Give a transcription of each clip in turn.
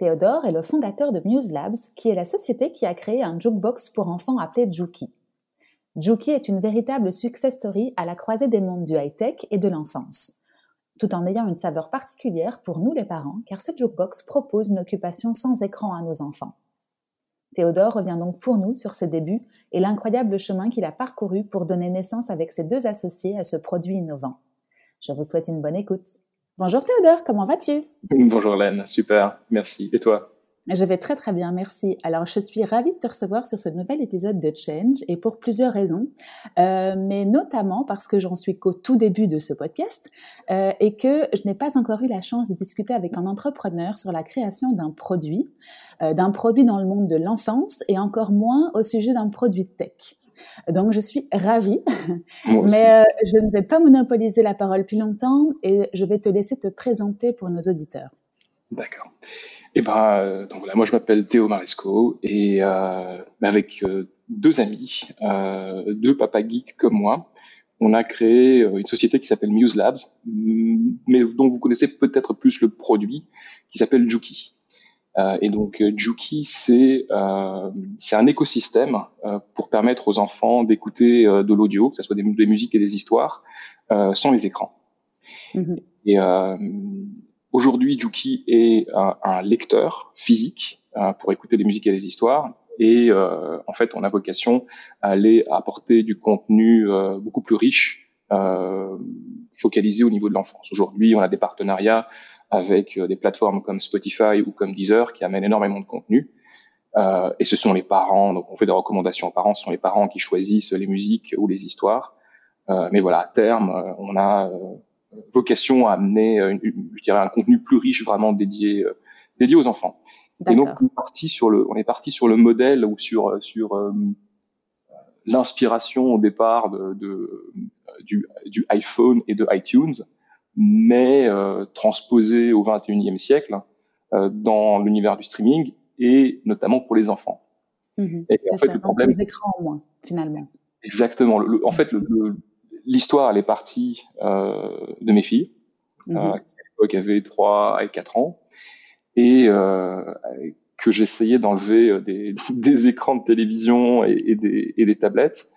Théodore est le fondateur de Muse Labs, qui est la société qui a créé un jukebox pour enfants appelé Juki. Juki est une véritable success story à la croisée des mondes du high-tech et de l'enfance, tout en ayant une saveur particulière pour nous les parents, car ce jukebox propose une occupation sans écran à nos enfants. Théodore revient donc pour nous sur ses débuts et l'incroyable chemin qu'il a parcouru pour donner naissance avec ses deux associés à ce produit innovant. Je vous souhaite une bonne écoute. Bonjour Théodore, comment vas-tu? Bonjour Hélène, super, merci. Et toi? Je vais très très bien, merci. Alors je suis ravie de te recevoir sur ce nouvel épisode de Change et pour plusieurs raisons, euh, mais notamment parce que j'en suis qu'au tout début de ce podcast euh, et que je n'ai pas encore eu la chance de discuter avec un entrepreneur sur la création d'un produit, euh, d'un produit dans le monde de l'enfance et encore moins au sujet d'un produit tech. Donc, je suis ravie, mais euh, je ne vais pas monopoliser la parole plus longtemps et je vais te laisser te présenter pour nos auditeurs. D'accord. Eh ben, euh, donc voilà, moi je m'appelle Théo Maresco et euh, avec deux amis, deux papas geeks comme moi, on a créé une société qui s'appelle Muse Labs, mais dont vous connaissez peut-être plus le produit, qui s'appelle Juki. Euh, et donc euh, Juki, c'est euh, c'est un écosystème pour permettre aux enfants d'écouter de l'audio, que ce soit des, des, musiques et des histoires, sans les écrans. Mm-hmm. Et aujourd'hui, Juki est un, un, lecteur physique pour écouter des musiques et des histoires. Et en fait, on a vocation à aller apporter du contenu beaucoup plus riche, focalisé au niveau de l'enfance. Aujourd'hui, on a des partenariats avec euh, des plateformes comme Spotify ou comme Deezer qui amènent énormément de contenu. Euh, et ce sont les parents, donc on fait des recommandations aux parents, ce sont les parents qui choisissent les musiques ou les histoires. Euh, mais voilà, à terme, euh, on a euh, vocation à amener, une, je dirais, un contenu plus riche, vraiment dédié, dédié aux enfants. Et donc on est parti sur le, on est parti sur le modèle ou sur sur l'inspiration au départ de, de du, du, iPhone et de iTunes mais euh, transposé au 21e siècle euh, dans l'univers du streaming et notamment pour les enfants. Mmh et en fait, le problème, les écrans au moins, finalement. Exactement. Le, en fait, l'histoire, elle est partie euh, de mes filles, mmh euh, qui à l'époque avaient 3 et 4 ans, et euh, que j'essayais d'enlever euh, des, des, écrans de télévision et, et, des, et des, tablettes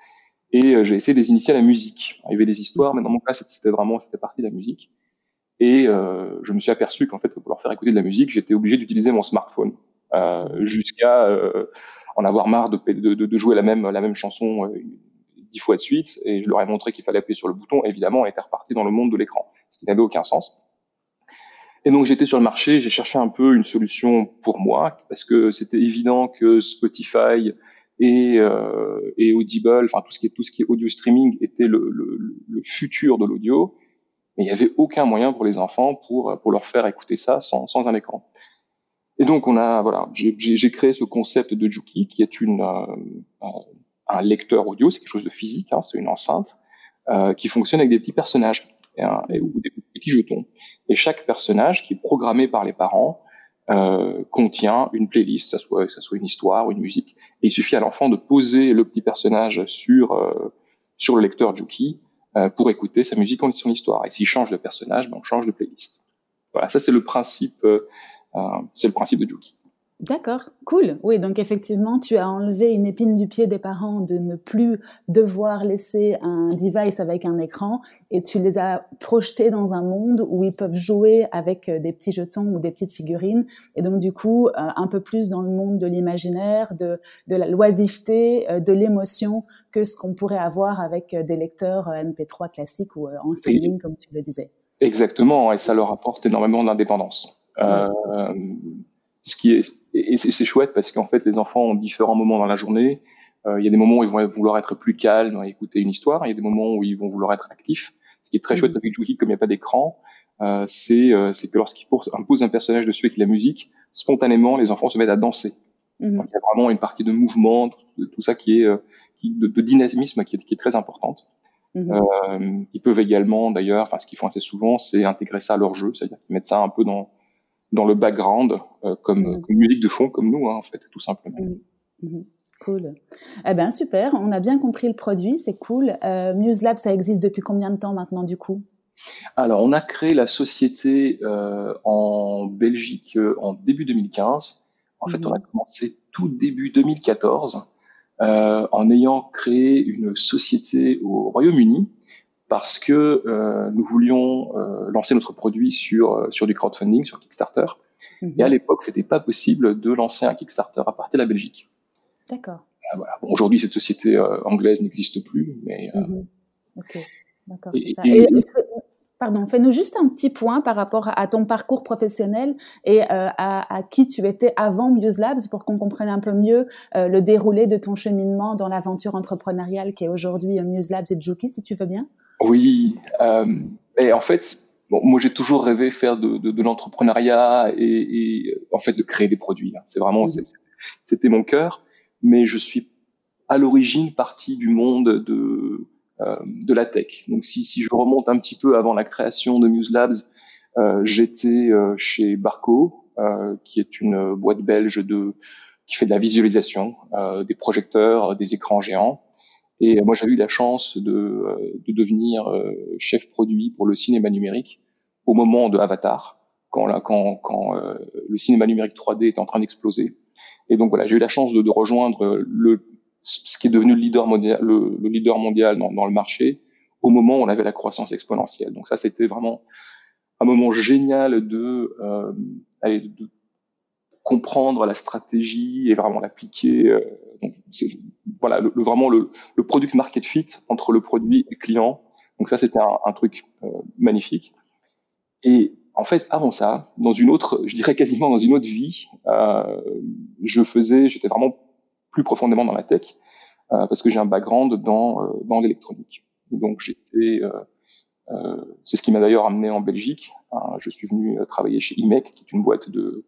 et euh, j'ai essayé de les initier à la musique. Il y avait des histoires, mais dans mon cas, c'était vraiment, c'était partie de la musique. Et euh, je me suis aperçu qu'en fait, pour leur faire écouter de la musique, j'étais obligé d'utiliser mon smartphone euh, jusqu'à euh, en avoir marre de, de, de, jouer la même, la même chanson euh, dix fois de suite. Et je leur ai montré qu'il fallait appuyer sur le bouton. Évidemment, on était reparti dans le monde de l'écran, ce qui n'avait aucun sens. Et donc j'étais sur le marché, j'ai cherché un peu une solution pour moi parce que c'était évident que Spotify et, euh, et Audible, enfin tout ce qui est tout ce qui est audio streaming était le, le, le futur de l'audio, mais il n'y avait aucun moyen pour les enfants pour pour leur faire écouter ça sans, sans un écran. Et donc on a voilà, j'ai créé ce concept de Juki qui est une euh, un lecteur audio, c'est quelque chose de physique, hein, c'est une enceinte euh, qui fonctionne avec des petits personnages et, ou des petits jetons. Et chaque personnage qui est programmé par les parents euh, contient une playlist, ça soit ça soit une histoire ou une musique. Et il suffit à l'enfant de poser le petit personnage sur euh, sur le lecteur Juki euh, pour écouter sa musique en son histoire. Et s'il change de personnage, ben on change de playlist. Voilà, ça c'est le principe, euh, c'est le principe de Juki. D'accord, cool. Oui, donc effectivement, tu as enlevé une épine du pied des parents de ne plus devoir laisser un device avec un écran et tu les as projetés dans un monde où ils peuvent jouer avec euh, des petits jetons ou des petites figurines et donc du coup euh, un peu plus dans le monde de l'imaginaire, de, de la loisiveté, euh, de l'émotion que ce qu'on pourrait avoir avec des lecteurs MP3 classiques ou en streaming comme tu le disais. Exactement, et ça leur apporte énormément d'indépendance. Ce qui est et c'est chouette parce qu'en fait les enfants ont différents moments dans la journée. Euh, il y a des moments où ils vont vouloir être plus calmes et écouter une histoire. Il y a des moments où ils vont vouloir être actifs. Ce qui est très chouette avec Juki, comme il n'y a pas d'écran, euh, c'est euh, que lorsqu'il pose, impose un personnage dessus avec la musique, spontanément, les enfants se mettent à danser. Mhm. Donc, il y a vraiment une partie de mouvement, tout, ça qui est, qui, de, dynamisme qui est, qui est très importante. Euh, ils peuvent également, d'ailleurs, enfin, ce qu'ils font assez souvent, c'est intégrer ça à leur jeu, c'est-à-dire qu'ils mettent ça un peu dans dans le background, euh, comme, mhm. comme, musique de fond, comme nous, hein, en fait, tout simplement. Cool. Eh ben super, on a bien compris le produit, c'est cool. Euh, MuseLab, ça existe depuis combien de temps maintenant du coup? Alors, on a créé la société euh, en Belgique euh, en début 2015. En fait, on a commencé tout début 2014 euh, en ayant créé une société au Royaume-Uni parce que euh, nous voulions euh, lancer notre produit sur sur du crowdfunding, sur Kickstarter. Mhm. Et à l'époque, c'était pas possible de lancer un Kickstarter à partir de la Belgique. D'accord. Euh, voilà. Bon, Aujourd'hui, cette société euh, anglaise n'existe plus, mais. Euh, mhm. Ok, d'accord. pardon, fais-nous juste un petit point par rapport à ton parcours professionnel et à, à, qui tu étais avant Muse Labs pour qu'on comprenne un peu mieux le déroulé de ton cheminement dans l'aventure entrepreneuriale qui est aujourd'hui Muse Labs et Juki, si tu veux bien. Oui, et en fait, bon, moi j'ai toujours rêvé faire de, de, de l'entrepreneuriat et, et, en fait de créer des produits. Hein. C'est vraiment, c'était mon cœur mais je suis à l'origine parti du monde de euh, de la tech. Donc si, si je remonte un petit peu avant la création de Muse Labs, euh, j'étais euh, chez Barco, euh, qui est une boîte belge de qui fait de la visualisation, euh, des projecteurs, des écrans géants. Et moi, j'avais eu la chance de, de devenir chef produit pour le cinéma numérique au moment de Avatar, quand, là, quand, quand le cinéma numérique 3D est en train d'exploser. Et donc voilà, j'ai eu la chance de, rejoindre le, ce qui est devenu le leader mondial, le, le leader mondial dans, dans, le marché au moment où on avait la croissance exponentielle. Donc ça, c'était vraiment un moment génial euh, de comprendre la stratégie et vraiment l'appliquer. Euh, donc voilà, le, vraiment le, le product market fit entre le produit et le client. Donc ça, c'était un, un, truc euh, magnifique. Et en fait, avant ça, dans une autre, je dirais quasiment dans une autre vie, euh, je faisais, j'étais vraiment plus profondément dans la tech euh, parce que j'ai un background dans euh, dans l'électronique. Donc j'étais, euh, c'est ce qui m'a d'ailleurs amené en Belgique. Je suis venu travailler chez IMEC, qui est une boîte de,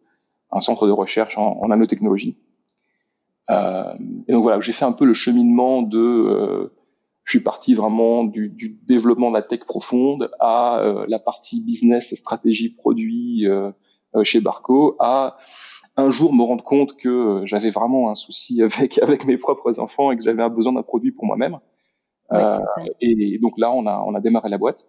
un centre de recherche en, en nanotechnologie. et donc voilà, j'ai fait un peu le cheminement de je suis parti vraiment du, du, développement de la tech profonde à euh, la partie business, stratégie, produit euh, euh, chez Barco, à un jour me rendre compte que j'avais vraiment un souci avec avec mes propres enfants et que j'avais besoin d'un produit pour moi-même. Ouais, et donc là, on a on a démarré la boîte.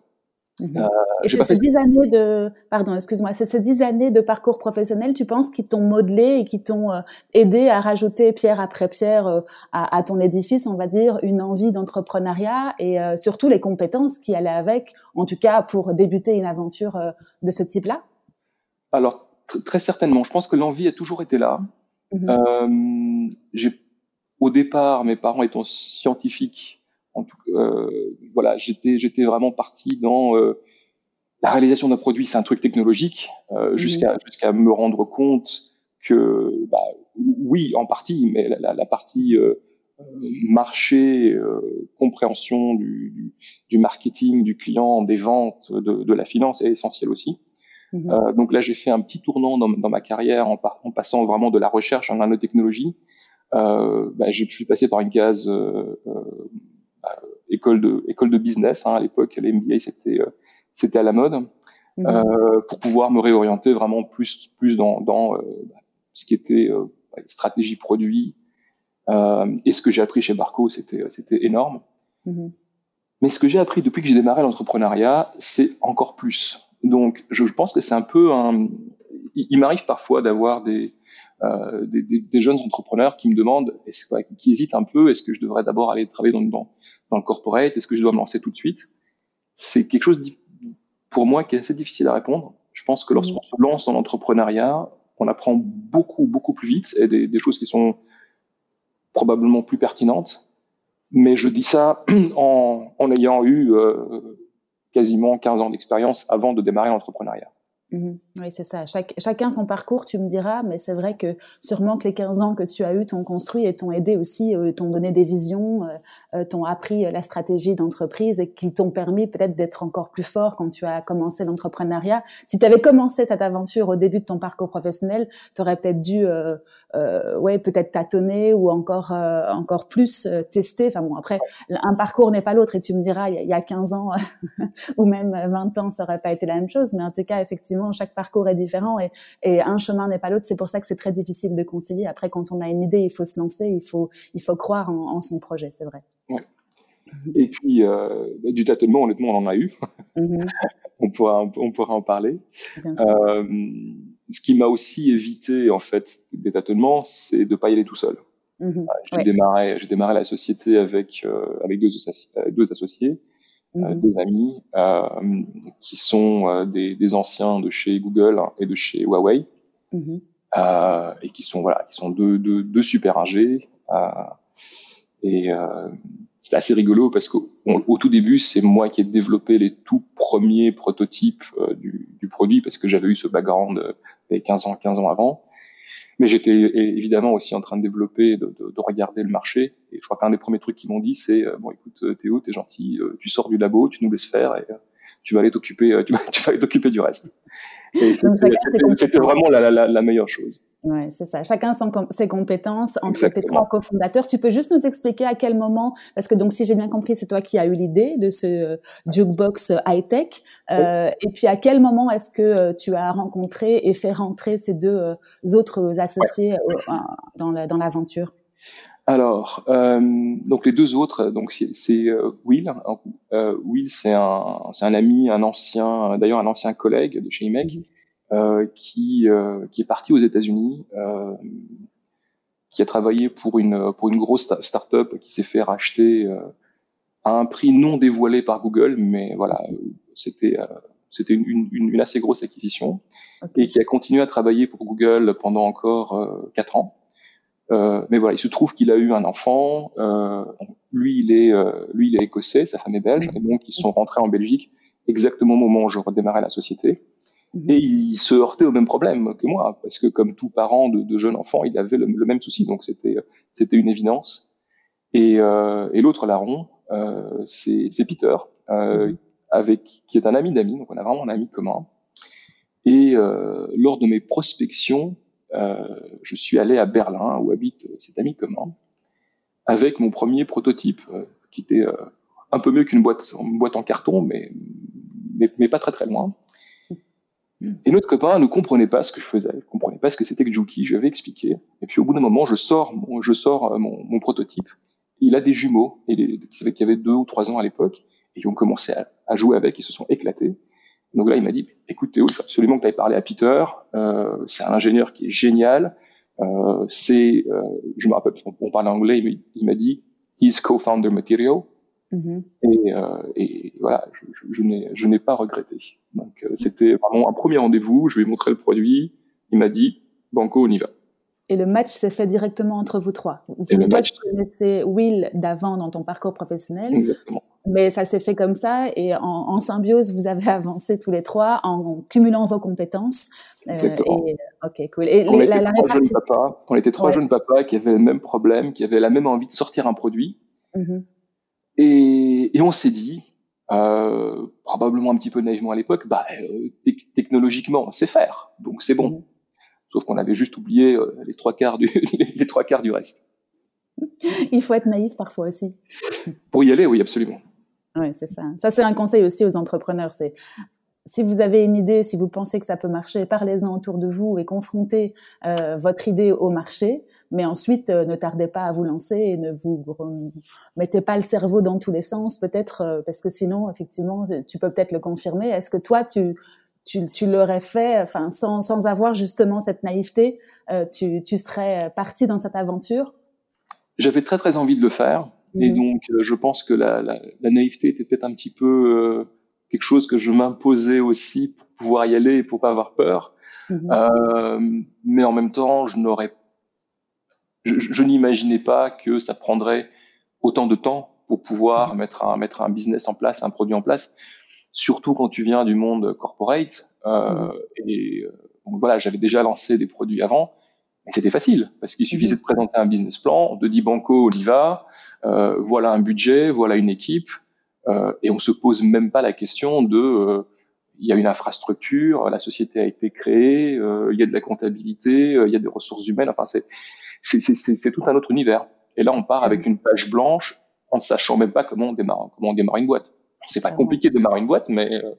Mhm. Euh, et c'est ces dix années de, pardon, excuse-moi, c'est ces dix années de parcours professionnel, tu penses, qui t'ont modelé et qui t'ont euh, aidé à rajouter pierre après pierre euh, à, à, ton édifice, on va dire, une envie d'entrepreneuriat et surtout les compétences qui allaient avec, en tout cas pour débuter une aventure de ce type-là? Alors, très certainement. Je pense que l'envie a toujours été là. Mhm. j'ai, au départ, mes parents étant scientifiques, en tout, euh, voilà, j'étais j'étais vraiment parti dans euh, la réalisation d'un produit, c'est un truc technologique, euh, mhm. jusqu'à jusqu'à me rendre compte que bah, oui, en partie, mais la, la, partie marché, compréhension du, du, du, marketing, du client, des ventes, de, de la finance est essentielle aussi. Mhm. Euh, donc là, j'ai fait un petit tournant dans, dans ma carrière en, en, passant vraiment de la recherche en nanotechnologie. Euh, bah, je suis passé par une case euh, euh, école de école de business hein, à l'époque les MBA c'était euh, c'était à la mode mhm. euh, pour pouvoir me réorienter vraiment plus plus dans dans ce qui était stratégie produit et ce que j'ai appris chez Barco c'était c'était énorme mhm. mais ce que j'ai appris depuis que j'ai démarré l'entrepreneuriat c'est encore plus donc je, je pense que c'est un peu un il m'arrive parfois d'avoir des euh, des, des, des, jeunes entrepreneurs qui me demandent, est-ce, qui hésitent un peu, est-ce que je devrais d'abord aller travailler dans, dans, dans le corporate, est-ce que je dois me lancer tout de suite? C'est quelque chose pour moi qui est assez difficile à répondre. Je pense que lorsqu'on se lance dans l'entrepreneuriat, on apprend beaucoup, beaucoup plus vite et des, des, choses qui sont probablement plus pertinentes. Mais je dis ça en, en ayant eu euh, quasiment 15 ans d'expérience avant de démarrer l'entrepreneuriat. Mhm. Oui, c'est ça. chacun son parcours, tu me diras, mais c'est vrai que sûrement que les 15 ans que tu as eu t'ont construit et t'ont aidé aussi, euh, t'ont donné des visions, euh, euh, t'ont appris la stratégie d'entreprise et qui t'ont permis peut-être d'être encore plus fort quand tu as commencé l'entrepreneuriat. Si tu avais commencé cette aventure au début de ton parcours professionnel, tu aurais peut-être dû, ouais, peut-être tâtonner ou encore, encore plus tester. Enfin bon, après, un parcours n'est pas l'autre et tu me diras, il y, a 15 ans ou même 20 ans, ça aurait pas été la même chose. Mais en tout cas, effectivement, chaque parcours parcours est différent et, et un chemin n'est pas l'autre. C'est pour ça que c'est très difficile de concilier. Après, quand on a une idée, il faut se lancer, il faut, il faut croire en, son projet, c'est vrai. Et puis, euh, du tâtonnement, honnêtement, on en a eu. Mhm. on, pourra, on pourra en parler. Euh, ce qui m'a aussi évité, en fait, des tâtonnements, c'est de ne pas y aller tout seul. Mhm. J'ai démarré, démarré la société avec, euh, avec deux, deux associés. Euh, mhm. deux amis euh, qui sont euh, des, des, anciens de chez Google et de chez Huawei mhm. et qui sont voilà, qui sont deux, deux, deux super ingés. et c'est assez rigolo parce qu'au au tout début, c'est moi qui ai développé les tout premiers prototypes du, du, produit parce que j'avais eu ce background euh, 15 ans, 15 ans avant. Mais j'étais évidemment aussi en train de développer, de, de, de regarder le marché. Et je crois qu'un des premiers trucs qu'ils m'ont dit, c'est euh, bon, écoute, euh, Théo, t'es gentil, euh, tu sors du labo, tu nous laisses faire et tu vas aller t'occuper, tu vas, tu vas aller t'occuper du reste. C'était vraiment la, la, la, meilleure chose. Ouais, c'est ça. Chacun son, ses compétences entre tes trois cofondateurs. Tu peux juste nous expliquer à quel moment, parce que donc si j'ai bien compris, c'est toi qui as eu l'idée de ce euh, jukebox euh, high tech. Euh, Et puis à quel moment est-ce que euh, tu as rencontré et fait rentrer ces deux autres associés dans l'aventure? Alors, euh, donc les deux autres, donc c'est euh, Will. Euh, Will, c'est un, c'est un ami, un ancien, d'ailleurs un ancien collègue de chez IMEG, euh, qui euh, qui est parti aux États-Unis, euh, qui a travaillé pour une pour une grosse start-up qui s'est fait racheter à un prix non dévoilé par Google, mais voilà, c'était c'était une, une, une, assez grosse acquisition, et qui a continué à travailler pour Google pendant encore quatre ans. Euh, mais voilà, il se trouve qu'il a eu un enfant. Euh, lui, il est, euh, lui, il est écossais, sa femme est belge, et donc ils sont rentrés en Belgique exactement au moment où je redémarrais la société. Mhm. Et il se heurtait au même problème que moi, parce que comme tout parent de, de jeunes enfants, il avait le, même souci, donc c'était c'était une évidence. Et, euh, et l'autre larron, euh, c'est Peter, euh, mhm. avec qui est un ami d'amis, donc on a vraiment un ami commun. Et lors de mes prospections, je suis allé à Berlin, où habite cet ami commun, avec mon premier prototype, euh, qui était euh, un peu mieux qu'une boîte, une boîte en carton, mais, mais, pas très très loin. Et notre copain ne comprenait pas ce que je faisais, ne comprenait pas ce que c'était que Juki, je lui avais expliqué. Et puis au bout d'un moment, je sors mon, je sors mon, prototype. il a des jumeaux, et qui avaient deux ou trois ans à l'époque, et qui ont commencé à, à, jouer avec, ils se sont éclatés. Donc là, il m'a dit, écoute Théo, il faut absolument que tu ailles parler à Peter. Euh, c'est un ingénieur qui est génial. Euh, c'est, euh, je me rappelle, on, on parle anglais, mais il m'a dit, he's co-founder material. Mm-hmm. et, et, voilà, je, n'ai pas regretté. Donc c'était vraiment un premier rendez-vous. Je lui ai montré le produit. Il m'a dit, banco, on y va. Et le match s'est fait directement entre vous trois. Vous, toi, match... tu connaissais Will d'avant dans ton parcours professionnel. Exactement mais ça s'est fait comme ça et en, en, symbiose, vous avez avancé tous les trois en cumulant vos compétences. Euh, et, ok, cool. Et on, les, était la, la trois jeunes papas, on était trois jeunes papas qui avaient le même problème, qui avaient la même envie de sortir un produit. Mm-hmm. Et, et, on s'est dit, euh, probablement un petit peu naïvement à l'époque, bah, euh, technologiquement, c'est faire, donc c'est bon. Mm-hmm. Sauf qu'on avait juste oublié euh, les trois quarts du les trois quarts du reste. Il faut être naïf parfois aussi. Pour y aller, oui, absolument. Oui, c'est ça. Ça, c'est un conseil aussi aux entrepreneurs. C'est si vous avez une idée, si vous pensez que ça peut marcher, parlez-en autour de vous et confrontez euh, votre idée au marché. Mais ensuite, euh, ne tardez pas à vous lancer et ne vous mettez pas le cerveau dans tous les sens, peut-être, euh, parce que sinon, effectivement, tu peux peut-être le confirmer. Est-ce que toi, tu, l'aurais fait, enfin, sans, avoir justement cette naïveté, tu serais parti dans cette aventure? J'avais très très envie de le faire. Et mhm. donc, euh, je pense que la, la, la naïveté était peut-être un petit peu euh, quelque chose que je m'imposais aussi pour pouvoir y aller et pour pas avoir peur. Mhm. Euh, mais en même temps, je n'aurais, je, je n'imaginais pas que ça prendrait autant de temps pour pouvoir mhm. mettre un mettre un business en place, un produit en place. surtout quand tu viens du monde corporate. Euh, mmh. Et donc voilà, j'avais déjà lancé des produits avant, mais c'était facile parce qu'il suffisait de présenter un business plan, on te dit banco, on y va, voilà un budget, voilà une équipe, et on se pose même pas la question de il y a une infrastructure, la société a été créée, il y a de la comptabilité, il y a des ressources humaines. Enfin, c'est c'est tout un autre univers. Et là, on part avec une page blanche en ne sachant même pas comment on démarre, comment on démarre une boîte. C'est pas compliqué de démarrer une boîte, mais euh,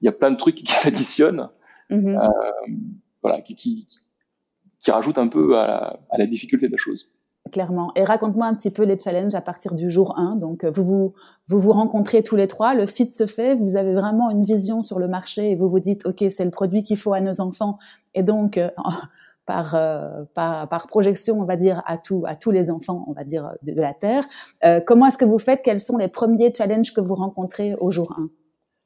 il y a plein de trucs qui s'additionnent, mm-hmm. euh, voilà, qui, qui, qui, rajoutent un peu à la, à la difficulté de la chose. Clairement. Et raconte-moi un petit peu les challenges à partir du jour 1. Donc, euh, vous vous, rencontrez tous les trois, le fit se fait, vous avez vraiment une vision sur le marché et vous vous dites, OK, c'est le produit qu'il faut à nos enfants. Et donc, euh, par, euh, par, projection, on va dire, à, tous les enfants, on va dire, de, la Terre. Comment est-ce que vous faites? Quels sont les premiers challenges que vous rencontrez au jour 1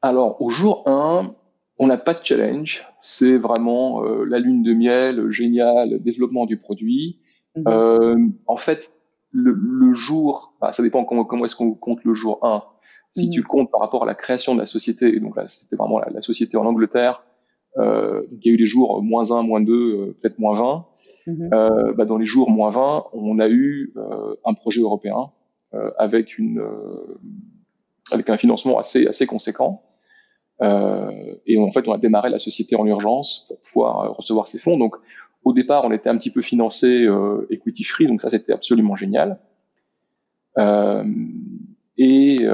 Alors, au jour 1, on n'a pas de challenge. C'est vraiment la lune de miel, génial, développement du produit. Mhm. Euh, en fait, le, le jour, bah, ça dépend comment, comment est-ce qu'on compte le jour 1. Si mhm. tu le comptes par rapport à la création de la société, et donc là, c'était vraiment la, la, société en Angleterre, euh, il y a eu des jours moins 1, moins 2, euh, peut-être moins 20. Mhm. Euh, bah, dans les jours moins 20, on a eu euh, un projet européen euh, avec, une, avec un financement assez, assez conséquent. et en fait, on a démarré la société en urgence pour pouvoir recevoir ces fonds. Donc, au départ, on était un petit peu financé equity free, donc ça, c'était absolument génial. et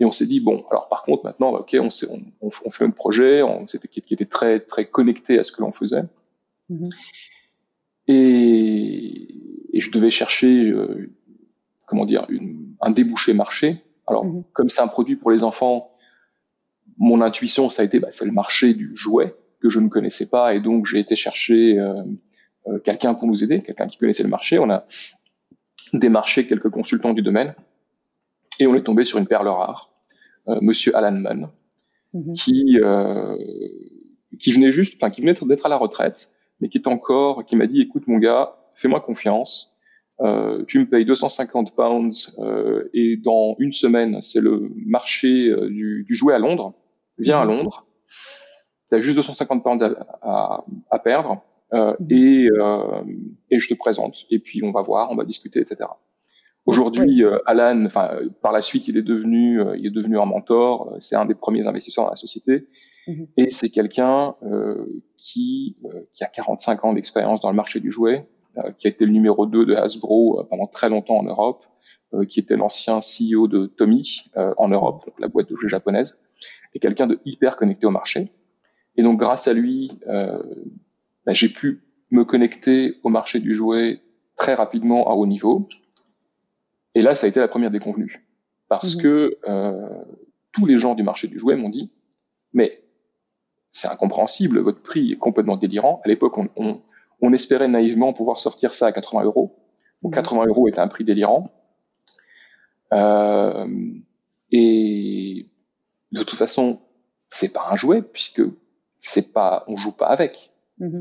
et on s'est dit bon, alors par contre maintenant, ok, on, on, on, on fait un projet, on, c'était, qui, était très très connecté à ce que l'on faisait. Mm-hmm. Et, et, je devais chercher, euh, comment dire, une, un débouché marché. Alors mm-hmm. comme c'est un produit pour les enfants, mon intuition ça a été, bah, c'est le marché du jouet que je ne connaissais pas, et donc j'ai été chercher euh, euh, quelqu'un pour nous aider, quelqu'un qui connaissait le marché. On a démarché quelques consultants du domaine et on est tombé sur une perle rare, euh, Monsieur Alan Mann, mhm. qui qui venait juste, enfin qui venait d'être à la retraite, mais qui est encore, qui m'a dit, écoute mon gars, fais-moi confiance, euh, tu me payes 250 pounds euh, et dans une semaine, c'est le marché euh, du, du, jouet à Londres. Viens à mhm. Londres. Tu as juste 250 pounds à, à, à perdre euh, et, et je te présente. Et puis on va voir, on va discuter, etc. Aujourd'hui, euh, Alan, enfin, par la suite, il est devenu, euh, il est devenu un mentor. Euh, c'est un des premiers investisseurs dans la société, mhm. et c'est quelqu'un qui, qui a 45 ans d'expérience dans le marché du jouet, qui a été le numéro 2 de Hasbro pendant très longtemps en Europe, qui était l'ancien CEO de Tommy en Europe, donc la boîte de jouets japonaise, et quelqu'un de hyper connecté au marché. Et donc, grâce à lui, bah, j'ai pu me connecter au marché du jouet très rapidement à haut niveau et là, ça a été la première déconvenue. Parce mhm. que euh, tous les gens du marché du jouet m'ont dit, mais c'est incompréhensible, votre prix est complètement délirant. À l'époque, on, on, on, espérait naïvement pouvoir sortir ça à 80 euros. Donc 80 mhm. euros était un prix délirant. Euh, et de toute façon, c'est pas un jouet puisque c'est pas, on joue pas avec. Mhm.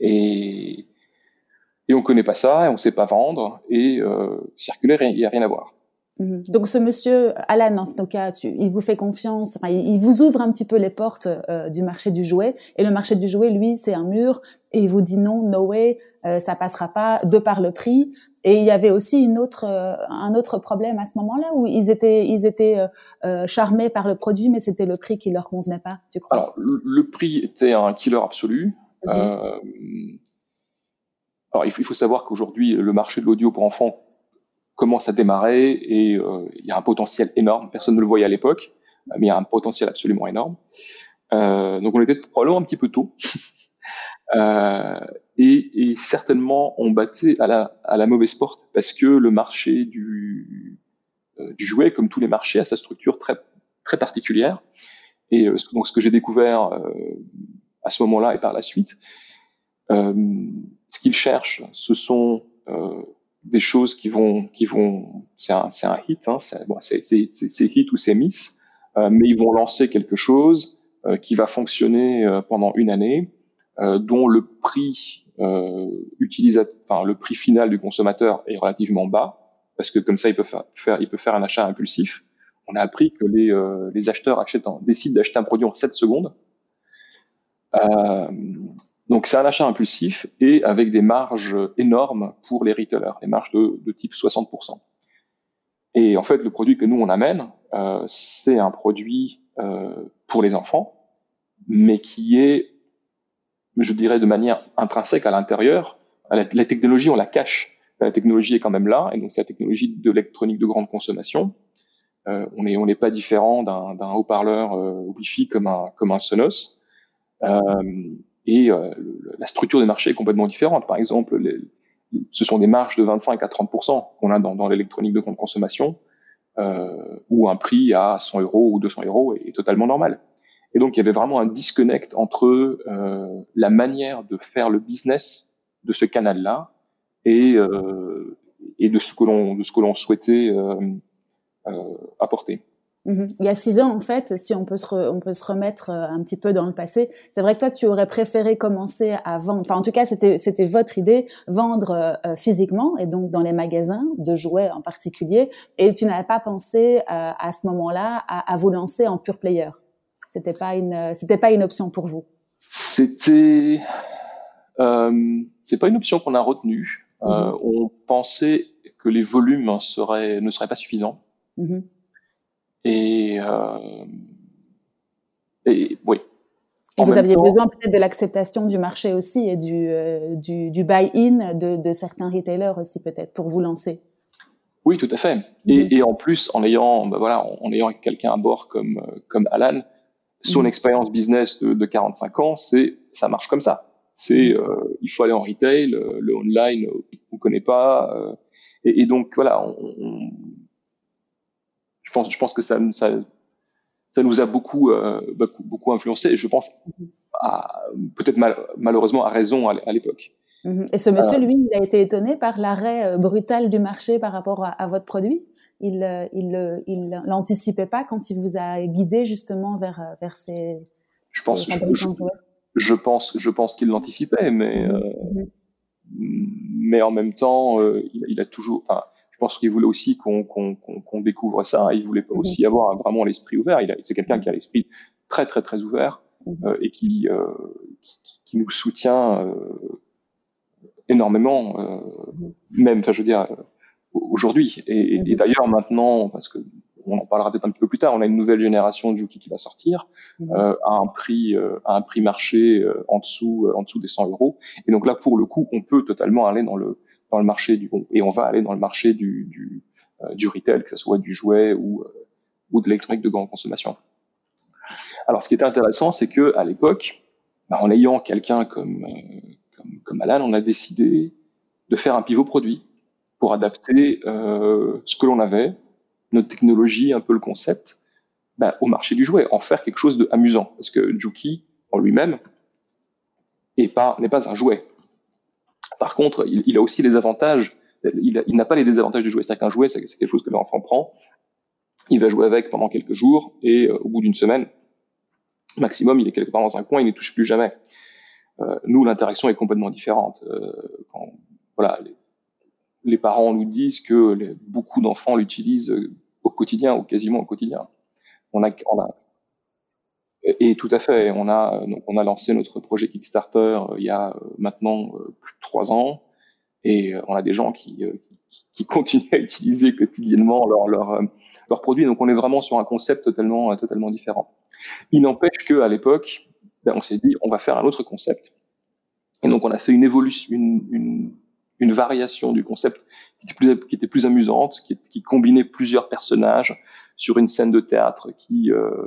Et et on connaît pas ça, et on sait pas vendre, et euh, circulaire, il n'y a rien à voir. Mhm. Donc ce monsieur Alan, en tout cas, il vous fait confiance, enfin, il, vous ouvre un petit peu les portes euh, du marché du jouet, et le marché du jouet, lui, c'est un mur, et il vous dit non, no way, euh, ça passera pas de par le prix. Et il y avait aussi une autre, euh, un autre problème à ce moment-là où ils étaient, ils étaient euh, charmés par le produit, mais c'était le prix qui leur convenait pas. Tu crois? Alors le, prix était un killer absolu. Mhm. Alors, il faut, savoir qu'aujourd'hui, le marché de l'audio pour enfants commence à démarrer et euh, il y a un potentiel énorme. Personne ne le voyait à l'époque, mais il y a un potentiel absolument énorme. Euh, donc, on était probablement un petit peu tôt. Euh, et, et, certainement, on battait à la, à la mauvaise porte parce que le marché du, euh, du jouet, comme tous les marchés, a sa structure très, très particulière. Et euh, donc, ce que j'ai découvert euh, à ce moment-là et par la suite, euh, ce qu'ils cherchent, ce sont des choses qui vont, qui vont, c'est un, c'est un hit, hein, c'est, bon, c'est, c'est, c'est hit ou c'est miss, mais ils vont lancer quelque chose qui va fonctionner pendant une année, dont le prix enfin le prix final du consommateur est relativement bas, parce que comme ça il peut faire, faire un achat impulsif. on a appris que les, euh, acheteurs décident d'acheter un produit en 7 secondes. Euh, donc c'est un achat impulsif et avec des marges énormes pour les retailers, des marges de, type 60%. Et en fait, le produit que nous on amène, euh, c'est un produit euh, pour les enfants, mais qui est, je dirais, de manière intrinsèque à l'intérieur. La, la, technologie, on la cache. La technologie est quand même là, et donc c'est la technologie de l'électronique de grande consommation. Euh, on n'est on pas différent d'un haut-parleur euh, Wi-Fi comme un comme un Sonos. Euh, et euh, la structure des marchés est complètement différente. Par exemple, les, ce sont des marges de 25 à 30% qu'on a dans, dans l'électronique de grande consommation, euh, où un prix à 100 euros ou 200 euros est, totalement normal. Et donc, il y avait vraiment un disconnect entre euh, la manière de faire le business de ce canal-là et, euh, et de ce que l'on de ce que l'on souhaitait euh, euh, apporter. Mhm. Il y a six ans, en fait, si on peut se, on peut se remettre euh, un petit peu dans le passé, c'est vrai que toi, tu aurais préféré commencer à vendre, enfin en tout cas, c'était, c'était votre idée, vendre euh, physiquement et donc dans les magasins de jouets en particulier, et tu n'avais pas pensé euh, à ce moment-là à, à, vous lancer en pure player. C'était pas une, c'était pas une option pour vous? C'était, euh, c'est pas une option qu'on a retenue. Euh, on pensait que les volumes seraient, ne seraient pas suffisants. Mhm. Et, euh, et oui. Et vous aviez besoin peut-être de l'acceptation du marché aussi et du, euh, du, du buy-in de, de, certains retailers aussi peut-être pour vous lancer. Oui, tout à fait. Et, mhm. et en plus, en ayant, ben voilà, en ayant quelqu'un à bord comme comme Alan, son mmh. expérience business de, de 45 ans, c'est ça marche comme ça. C'est euh, il faut aller en retail, euh, le online, on connaît pas. Euh, et, et, donc voilà, on, on, je pense, je pense que ça, ça, ça nous a beaucoup, euh, beaucoup, beaucoup influencé. Et je pense, peut-être mal, malheureusement, à raison à l'époque. Mmh. Et ce monsieur, lui, il a été étonné par l'arrêt brutal du marché par rapport à, à votre produit? Il euh, il euh, il l'anticipait pas quand il vous a guidé justement vers euh, vers ces je pense ces je, je, pense je pense qu'il l'anticipait mais mm-hmm. mais en même temps il, il, a toujours enfin je pense qu'il voulait aussi qu'on qu'on qu'on découvre ça il voulait pas mm-hmm. aussi avoir vraiment l'esprit ouvert il c'est quelqu'un qui a l'esprit très très très ouvert mm-hmm. et qui, qui, qui nous soutient énormément même enfin je veux dire aujourd'hui. Et, et, d'ailleurs maintenant, parce que on en parlera peut-être un petit peu plus tard, on a une nouvelle génération de Juki qui va sortir mhm. euh, à un prix euh, à un prix marché euh, en dessous euh, en dessous des 100 euros. Et donc là, pour le coup, on peut totalement aller dans le dans le marché du et on va aller dans le marché du du, euh, du retail, que ce soit du jouet ou ou de l'électronique de grande consommation. Alors, ce qui était intéressant, c'est que à l'époque, bah, en ayant quelqu'un comme, comme comme Alan, on a décidé de faire un pivot produit pour adapter euh, ce que l'on avait, notre technologie, un peu le concept, ben, au marché du jouet, en faire quelque chose d'amusant. Parce que Juki, en lui-même, n'est pas, un jouet. Par contre, il, a aussi les avantages, il, n'a pas les désavantages du jouet. C'est-à-dire qu'un jouet, c'est quelque chose que l'enfant prend, il va jouer avec pendant quelques jours, et euh, au bout d'une semaine, maximum, il est quelque part dans un coin, il ne touche plus jamais. Euh, nous, l'interaction est complètement différente. Voilà, les parents nous disent que beaucoup d'enfants l'utilisent euh, au quotidien ou quasiment au quotidien. On a, on a et, tout à fait, on a donc on a lancé notre projet Kickstarter euh, il y a euh, maintenant plus de trois ans et on a des gens qui qui continuent à utiliser quotidiennement leurs leur, leur produits. Donc on est vraiment sur un concept totalement totalement différent. Il n'empêche que à l'époque, ben, on s'est dit on va faire un autre concept. Et donc on a fait une évolution, une, une une variation du concept qui était plus, qui était plus amusante, qui, qui combinait plusieurs personnages sur une scène de théâtre qui euh,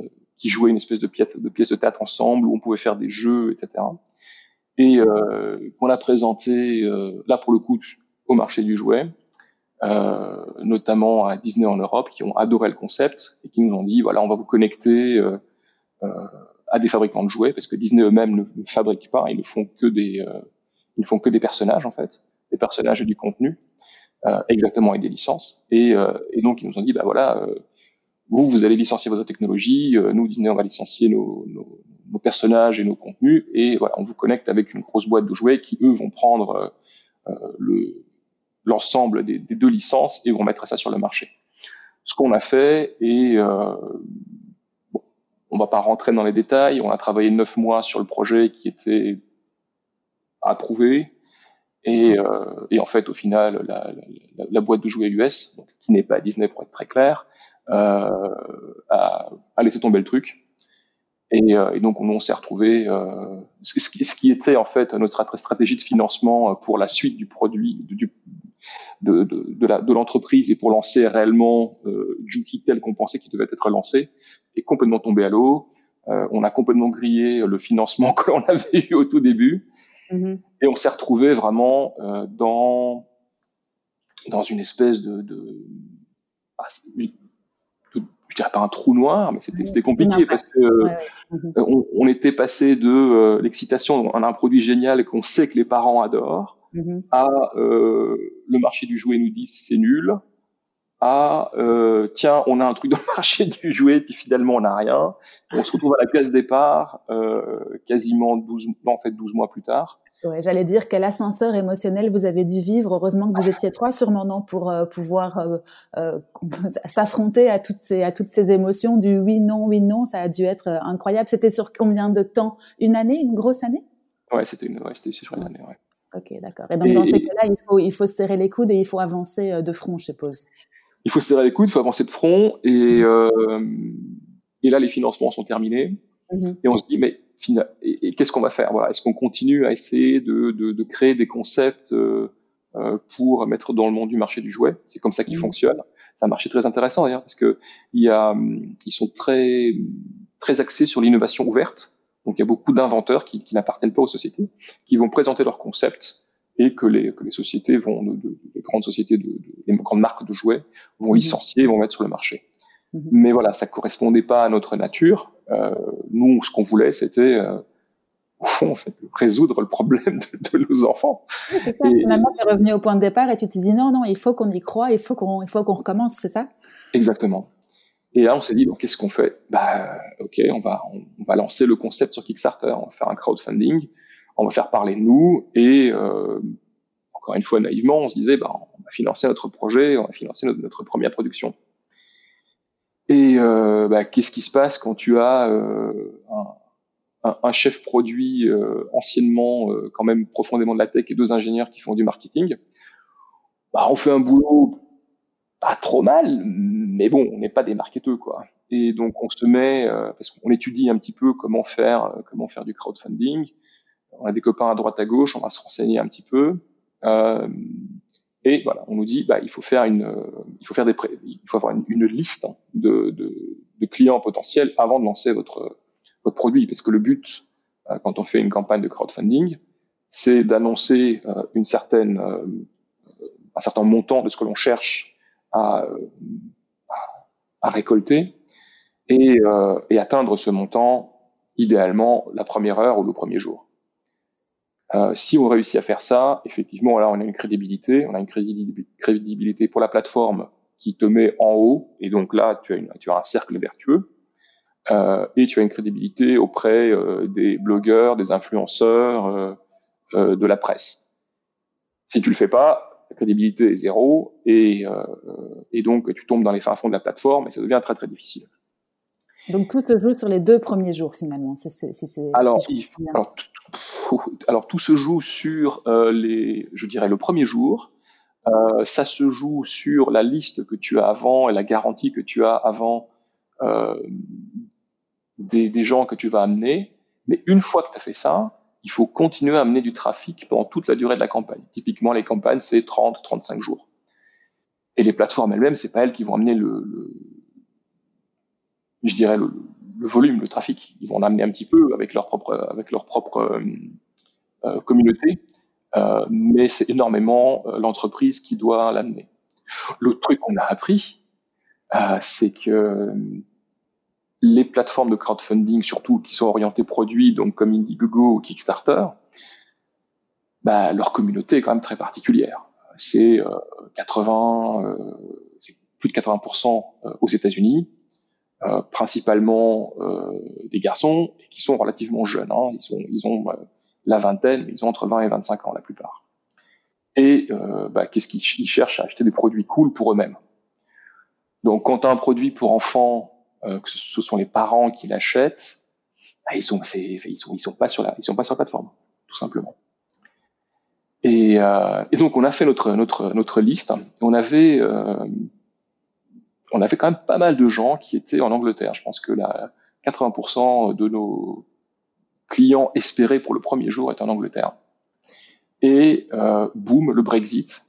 euh, qui jouait une espèce de pièce de pièce de théâtre ensemble où on pouvait faire des jeux, etc. Et euh, qu'on a présenté euh, là pour le coup au marché du jouet, euh, notamment à Disney en Europe, qui ont adoré le concept et qui nous ont dit voilà on va vous connecter euh, à des fabricants de jouets parce que Disney eux-mêmes ne, ne, fabriquent pas, ils ne font que des ils font que des personnages en fait, des personnages et du contenu, euh, exactement et des licences. Et, euh, et, donc ils nous ont dit bah voilà, euh, vous vous allez licencier votre technologie, euh, nous Disney on va licencier nos, nos, nos, personnages et nos contenus, et voilà on vous connecte avec une grosse boîte de jouets qui eux vont prendre euh, le l'ensemble des, des, deux licences et vont mettre ça sur le marché. ce qu'on a fait et euh, bon, on va pas rentrer dans les détails. On a travaillé neuf mois sur le projet qui était approuvé. Et, euh, et en fait, au final, la, la, la boîte de jouets US, qui n'est pas Disney pour être très clair, euh, a, a, laissé tomber le truc. Et, euh, et donc, on, s'est retrouvé. Euh, ce, ce, qui était en fait notre stratégie de financement pour la suite du produit, du, de, de, de l'entreprise et pour lancer réellement euh, Juki tel qu'on pensait qu'il devait être lancé, est complètement tombé à l'eau. Euh, on a complètement grillé le financement que l'on avait eu au tout début. Mm-hmm. Et on s'est retrouvé vraiment euh, dans dans une espèce de, de, ah, je dirais pas un trou noir, mais c'était compliqué parce que mm-hmm. on, on, était passé de euh, l'excitation, on a un produit génial qu'on sait que les parents adorent, à euh, le marché du jouet nous dit c'est nul, à euh, tiens on a un truc dans le marché du jouet puis finalement on n'a rien, on se retrouve à la case départ euh, quasiment 12 non, en fait 12 mois plus tard Ouais, J'allais dire quel ascenseur émotionnel vous avez dû vivre. Heureusement que vous étiez trois, sûrement non, pour euh, pouvoir s'affronter à toutes ces à toutes ces émotions du oui non oui non. Ça a dû être incroyable. C'était sur combien de temps? Une année, une grosse année? Ouais, c'était une ouais, c'était sur une année. Ouais. Ok, d'accord. Et donc dans ces cas-là, il faut il faut serrer les coudes et il faut avancer de front, je suppose. Il faut serrer les coudes, il faut avancer de front et et là les financements sont terminés mmh et on se dit mais et, qu'est-ce qu'on va faire? Voilà, Est-ce qu'on continue à essayer de, de, de créer des concepts euh, euh, pour mettre dans le monde du marché du jouet? C'est comme ça qu'il mmh. fonctionne. C'est un marché très intéressant d'ailleurs parce que il y a, ils sont très très axés sur l'innovation ouverte. Donc il y a beaucoup d'inventeurs qui, qui n'appartiennent pas aux sociétés, qui vont présenter leurs concepts et que les, que les sociétés vont, de, de, les grandes sociétés, de, les grandes marques de jouets vont mmh. licencier, vont mettre sur le marché. Mmh. Mais voilà, ça correspondait pas à notre nature. Euh, nous, ce qu'on voulait, c'était euh, au fond, en fait, résoudre le problème de, de nos enfants. Oui, c'est ça. Et, Finalement, tu es revenu au point de départ et tu t'es dit non, non, il faut qu'on y croit, il faut qu'on, il faut qu'on recommence, c'est ça? Exactement. Et là, on s'est dit, bon, qu'est-ce qu'on fait? Bah, ok, on va, on, va lancer le concept sur Kickstarter, on va faire un crowdfunding, on va faire parler de nous, et euh, encore une fois, naïvement, on se disait, bah, on va financer notre projet, on va financer notre, première production. Et euh, bah, qu'est-ce qui se passe quand tu as euh, un, chef produit euh, anciennement quand même profondément de la tech et deux ingénieurs qui font du marketing? Bah, On fait un boulot pas trop mal, mais bon, on n'est pas des marketeurs quoi. Et donc on se met, parce qu'on étudie un petit peu comment faire, comment faire du crowdfunding. On a des copains à droite à gauche, on va se renseigner un petit peu. Euh, et voilà, on nous dit, bah, il faut faire une, euh, il faut faire des, il faut avoir une, liste de, de, de, clients potentiels avant de lancer votre votre produit, parce que le but, euh, quand on fait une campagne de crowdfunding, c'est d'annoncer euh, une certaine, un certain montant de ce que l'on cherche à, à, à récolter et, et atteindre ce montant idéalement la première heure ou le premier jour. Euh, si on réussit à faire ça, effectivement, là, on a une crédibilité, on a une crédibilité pour la plateforme qui te met en haut, et donc là, tu as, une, tu as un cercle vertueux, euh, et tu as une crédibilité auprès euh, des blogueurs, des influenceurs, de la presse. Si tu le fais pas, la crédibilité est zéro, et, et donc tu tombes dans les fins fonds de la plateforme, et ça devient très très difficile. Donc tout se joue sur les deux premiers jours finalement. Si c'est, alors, alors, alors, tout se joue sur euh, les, je dirais le premier jour. Euh, ça se joue sur la liste que tu as avant et la garantie que tu as avant euh, des, des, gens que tu vas amener. Mais une fois que tu as fait ça, il faut continuer à amener du trafic pendant toute la durée de la campagne. Typiquement, les campagnes, c'est 30, 35 jours. Et les plateformes elles-mêmes, c'est pas elles qui vont amener le, le je dirais, le, le, volume, le trafic. Ils vont en amener un petit peu avec leur propre, avec leur propre euh, euh communauté, euh, mais c'est énormément euh, l'entreprise qui doit l'amener. L'autre truc qu'on a appris, euh, c'est que les plateformes de crowdfunding, surtout qui sont orientées produits, donc comme Indiegogo ou Kickstarter, bah, leur communauté est quand même très particulière. C'est 80, c'est plus de 80% aux États-Unis, euh, principalement euh, des garçons qui sont relativement jeunes. Hein. Ils, ils ont euh, la vingtaine, mais ils ont entre 20 et 25 ans la plupart. Et bah, qu'est-ce qu'ils cherchent à acheter des produits cool pour eux-mêmes. Donc, quand un produit pour enfants, euh, que ce sont les parents qui l'achètent, bah, ils sont, sont, ils sont pas sur la, ils sont pas sur la plateforme, tout simplement. Et, euh, et donc, on a fait notre notre notre liste. On avait euh, on avait quand même pas mal de gens qui étaient en Angleterre. Je pense que la 80% de nos clients espérés pour le premier jour étaient en Angleterre. Et euh, boum, le Brexit.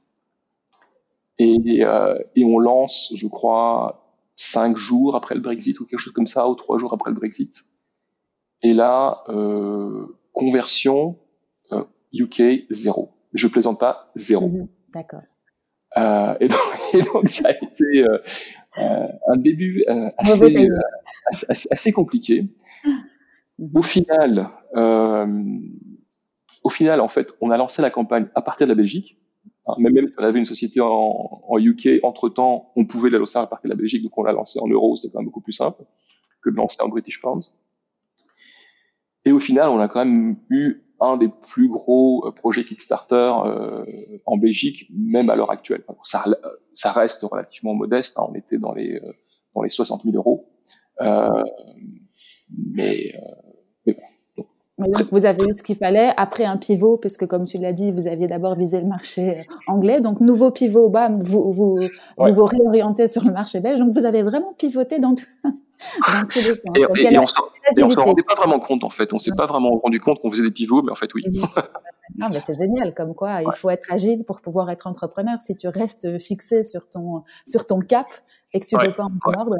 Et, euh, et on lance, je crois, cinq jours après le Brexit ou quelque chose comme ça, ou trois jours après le Brexit. Et là, euh, conversion UK euh, zéro. Je plaisante pas, zéro. Mhm, d'accord. Euh, et, donc, ça a été euh, euh un début euh, assez, assez, assez, compliqué. Mhm. Au final, au final, en fait, on a lancé la campagne à partir de la Belgique. Hein, même, même si on avait une société en, en UK, entre-temps, on pouvait la lancer à partir de la Belgique, donc on l'a lancé en euros, c'est quand même beaucoup plus simple que de lancer en British Pounds. Et au final, on a quand même eu un des plus gros euh, projets Kickstarter euh, en Belgique, même à l'heure actuelle. Ça, ça, reste relativement modeste. Hein, on était dans les euh, dans les 60 000 euros, euh, mais, mais bon. vous avez eu ce qu'il fallait après un pivot, puisque comme tu l'as dit, vous aviez d'abord visé le marché anglais. Donc, nouveau pivot, bam, vous vous, vous, vous réorientez sur le marché belge. Donc, vous avez vraiment pivoté dans tout, et, on ne s'en rendait pas vraiment compte en fait. On s'est pas vraiment rendu compte qu'on faisait des pivots, mais en fait oui. non, mais c'est génial, comme quoi il faut être agile pour pouvoir être entrepreneur. Si tu restes fixé sur ton sur ton cap, et que tu veux pas en mordre.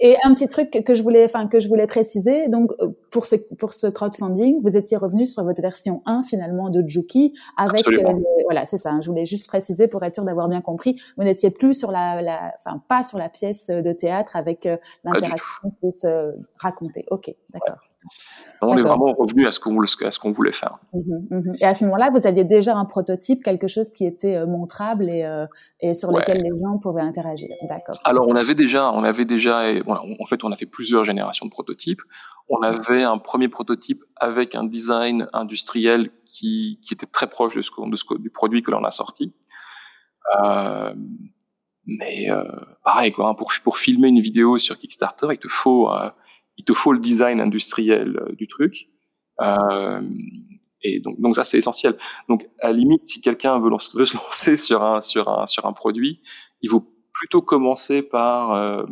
Et, un petit truc que je voulais, enfin que je voulais préciser, donc euh, pour ce pour ce crowdfunding, vous étiez revenu sur votre version 1 finalement de Juki avec euh, voilà, c'est ça. Hein, je voulais juste préciser pour être sûr d'avoir bien compris. Vous n'étiez plus sur la, la, enfin pas sur la pièce de théâtre avec euh, l'interaction plus raconter. Ok, d'accord. On est vraiment revenu à ce qu'on voulait faire. Mhm, mhm. Et à ce moment-là, vous aviez déjà un prototype, quelque chose qui était euh, montrable et, euh, et sur lequel les gens pouvaient interagir. D'accord. Alors on avait déjà, on avait déjà, en fait, on a fait plusieurs générations de prototypes. On avait un premier prototype avec un design industriel qui, qui était très proche de ce, de ce du produit que l'on a sorti. Euh, mais pareil, quoi, hein, pour, pour filmer une vidéo sur Kickstarter, il te faut il te faut le design industriel euh, du truc. Euh, et donc, donc ça c'est essentiel. Donc à la limite, si quelqu'un veut, veut, se lancer sur un sur un sur un produit, il faut plutôt commencer par euh,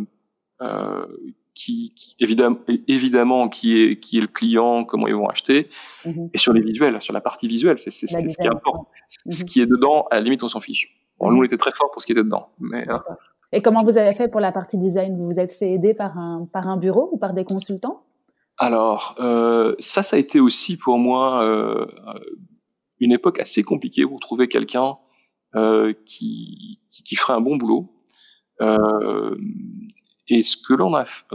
euh, qui, qui, évidemment évidemment qui est qui est le client, comment ils vont acheter, mm-hmm. et sur les visuels, sur la partie visuelle, c'est ce qui est important. Ce qui est dedans, à la limite, on s'en fiche. Bon, nous, on était très fort pour ce qui était dedans, mais hein. Et comment vous avez fait pour la partie design? Vous vous êtes fait aider par un, bureau ou par des consultants? Alors, euh, ça, ça a été aussi pour moi euh, une époque assez compliquée pour trouver quelqu'un euh, qui, qui, ferait un bon boulot. Et ce que l'on a fait,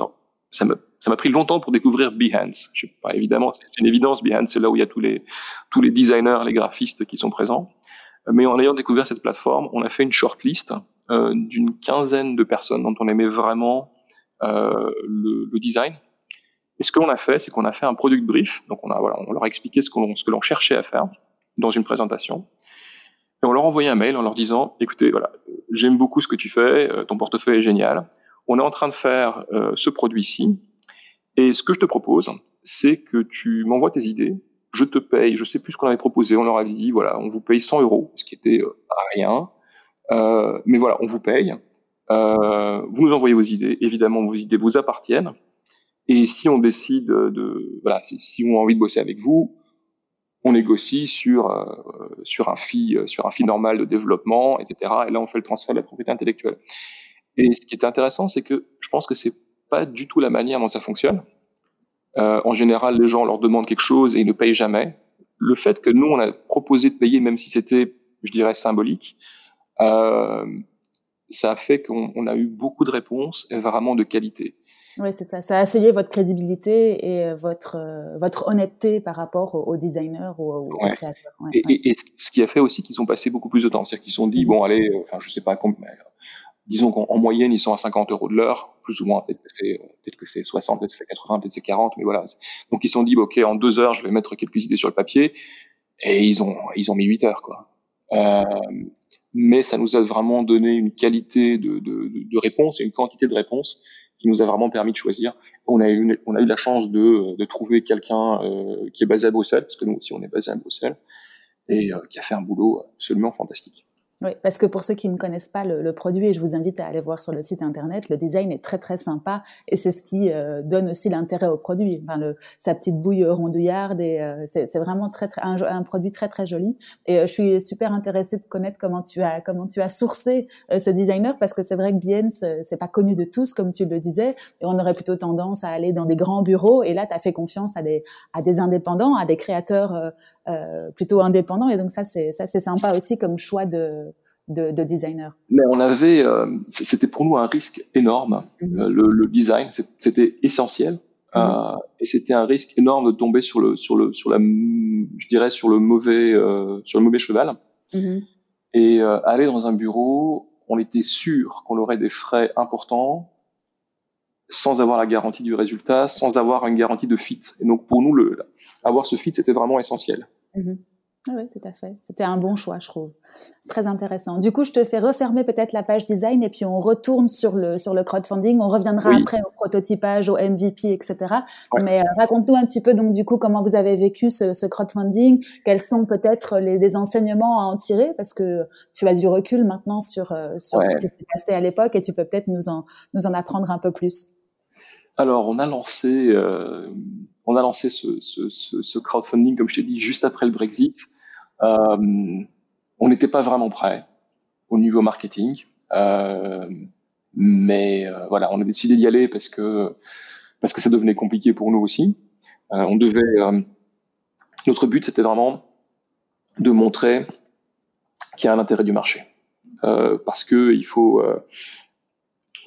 ça m'a pris longtemps pour découvrir Behance. Évidemment, c'est une évidence. Behance, c'est là où il y a tous les tous les designers, les graphistes qui sont présents. Mais en ayant découvert cette plateforme, on a fait une shortlist euh, d'une quinzaine de personnes dont on aimait vraiment euh, le, le, design. Et ce que l'on a fait, c'est qu'on a fait un product brief. Donc on a voilà, on leur a expliqué ce, ce que l'on cherchait à faire dans une présentation. Et on leur a envoyé un mail en leur disant, écoutez, voilà, j'aime beaucoup ce que tu fais, euh, ton portefeuille est génial. On est en train de faire euh, ce produit-ci. Et ce que je te propose, c'est que tu m'envoies tes idées, je te paye, je sais plus ce qu'on avait proposé, on leur avait dit, voilà, on vous paye 100 euros, ce qui était euh, rien. Euh, mais voilà, on vous paye. Euh, vous nous envoyez vos idées. Évidemment, vos idées vous appartiennent. Et si on décide de, voilà, si, on a envie de bosser avec vous, on négocie sur sur un fee sur un fee normal de développement, etc. Et là, on fait le transfert de la propriété intellectuelle. Et ce qui est intéressant, c'est que je pense que c'est pas du tout la manière dont ça fonctionne. Euh, en général, les gens leur demandent quelque chose et ils ne payent jamais. Le fait que nous, on a proposé de payer, même si c'était, je dirais, symbolique, euh, ça a fait qu'on a eu beaucoup de réponses et vraiment de qualité. Oui, c'est ça. Ça a essayé votre crédibilité et euh, votre euh, votre honnêteté par rapport aux, designers ou aux, créateurs. et, et, ce qui a fait aussi qu'ils ont passé beaucoup plus de temps. C'est-à-dire qu'ils se sont dit bon, allez, enfin, je sais pas, disons qu'en moyenne ils sont à 50 euros de l'heure, plus ou moins. Peut-être que c'est c'est 60, peut-être que c'est 80, peut-être que c'est 40, mais voilà. Donc ils se sont dit ok, en deux heures, je vais mettre quelques idées sur le papier, et ils ont ils ont mis 8 heures quoi. Euh, mais ça nous a vraiment donné une qualité de, de, de réponse et une quantité de réponses qui nous a vraiment permis de choisir. On a eu, on a eu la chance de, de trouver quelqu'un euh, qui est basé à Bruxelles, parce que nous aussi on est basé à Bruxelles, et euh, qui a fait un boulot absolument fantastique. Oui, parce que pour ceux qui ne connaissent pas le, le, produit, et je vous invite à aller voir sur le site internet, le design est très très sympa et c'est ce qui euh, donne aussi l'intérêt au produit. Enfin, le, sa petite bouille rondouillarde et euh, c'est vraiment très, très un, un, produit très très joli. Et euh, je suis super intéressée de connaître comment tu as comment tu as sourcé ce designer parce que c'est vrai que Bien c'est pas connu de tous comme tu le disais et on aurait plutôt tendance à aller dans des grands bureaux et là tu as fait confiance à des à des indépendants, à des créateurs euh, plutôt indépendant. Et donc ça, c'est ça, c'est sympa aussi comme choix de, de, de designer. Mais on avait, euh, c'était pour nous un risque énorme. Mhm. Euh, le, le, design, c'était essentiel. Mhm. Euh, et c'était un risque énorme de tomber sur le, sur le, sur la, je dirais, sur le mauvais, sur le mauvais cheval. Mhm. Et aller dans un bureau, on était sûr qu'on aurait des frais importants sans avoir la garantie du résultat, sans avoir une garantie de fit. Et donc pour nous, le, avoir ce fit, c'était vraiment essentiel. Mhm. Ah oui, tout à fait. C'était un bon choix, je trouve. Très intéressant. Du coup, je te fais refermer peut-être la page design et puis on retourne sur le, sur le crowdfunding. On reviendra après au prototypage, au MVP, etc. Mais euh, raconte-nous un petit peu, donc, du coup, comment vous avez vécu ce, ce crowdfunding. Quels sont peut-être les, des enseignements à en tirer? Parce que tu as du recul maintenant sur, euh, sur ce qui s'est passé à l'époque et tu peux peut-être nous en, nous en apprendre un peu plus. Alors, on a lancé, euh, on a lancé ce, crowdfunding, comme je t'ai dit, juste après le Brexit. Euh, on n'était pas vraiment prêt au niveau marketing, euh, mais euh, voilà, on a décidé d'y aller parce que parce que ça devenait compliqué pour nous aussi. On devait, notre but, c'était vraiment de montrer qu'il y a un intérêt du marché, parce que il faut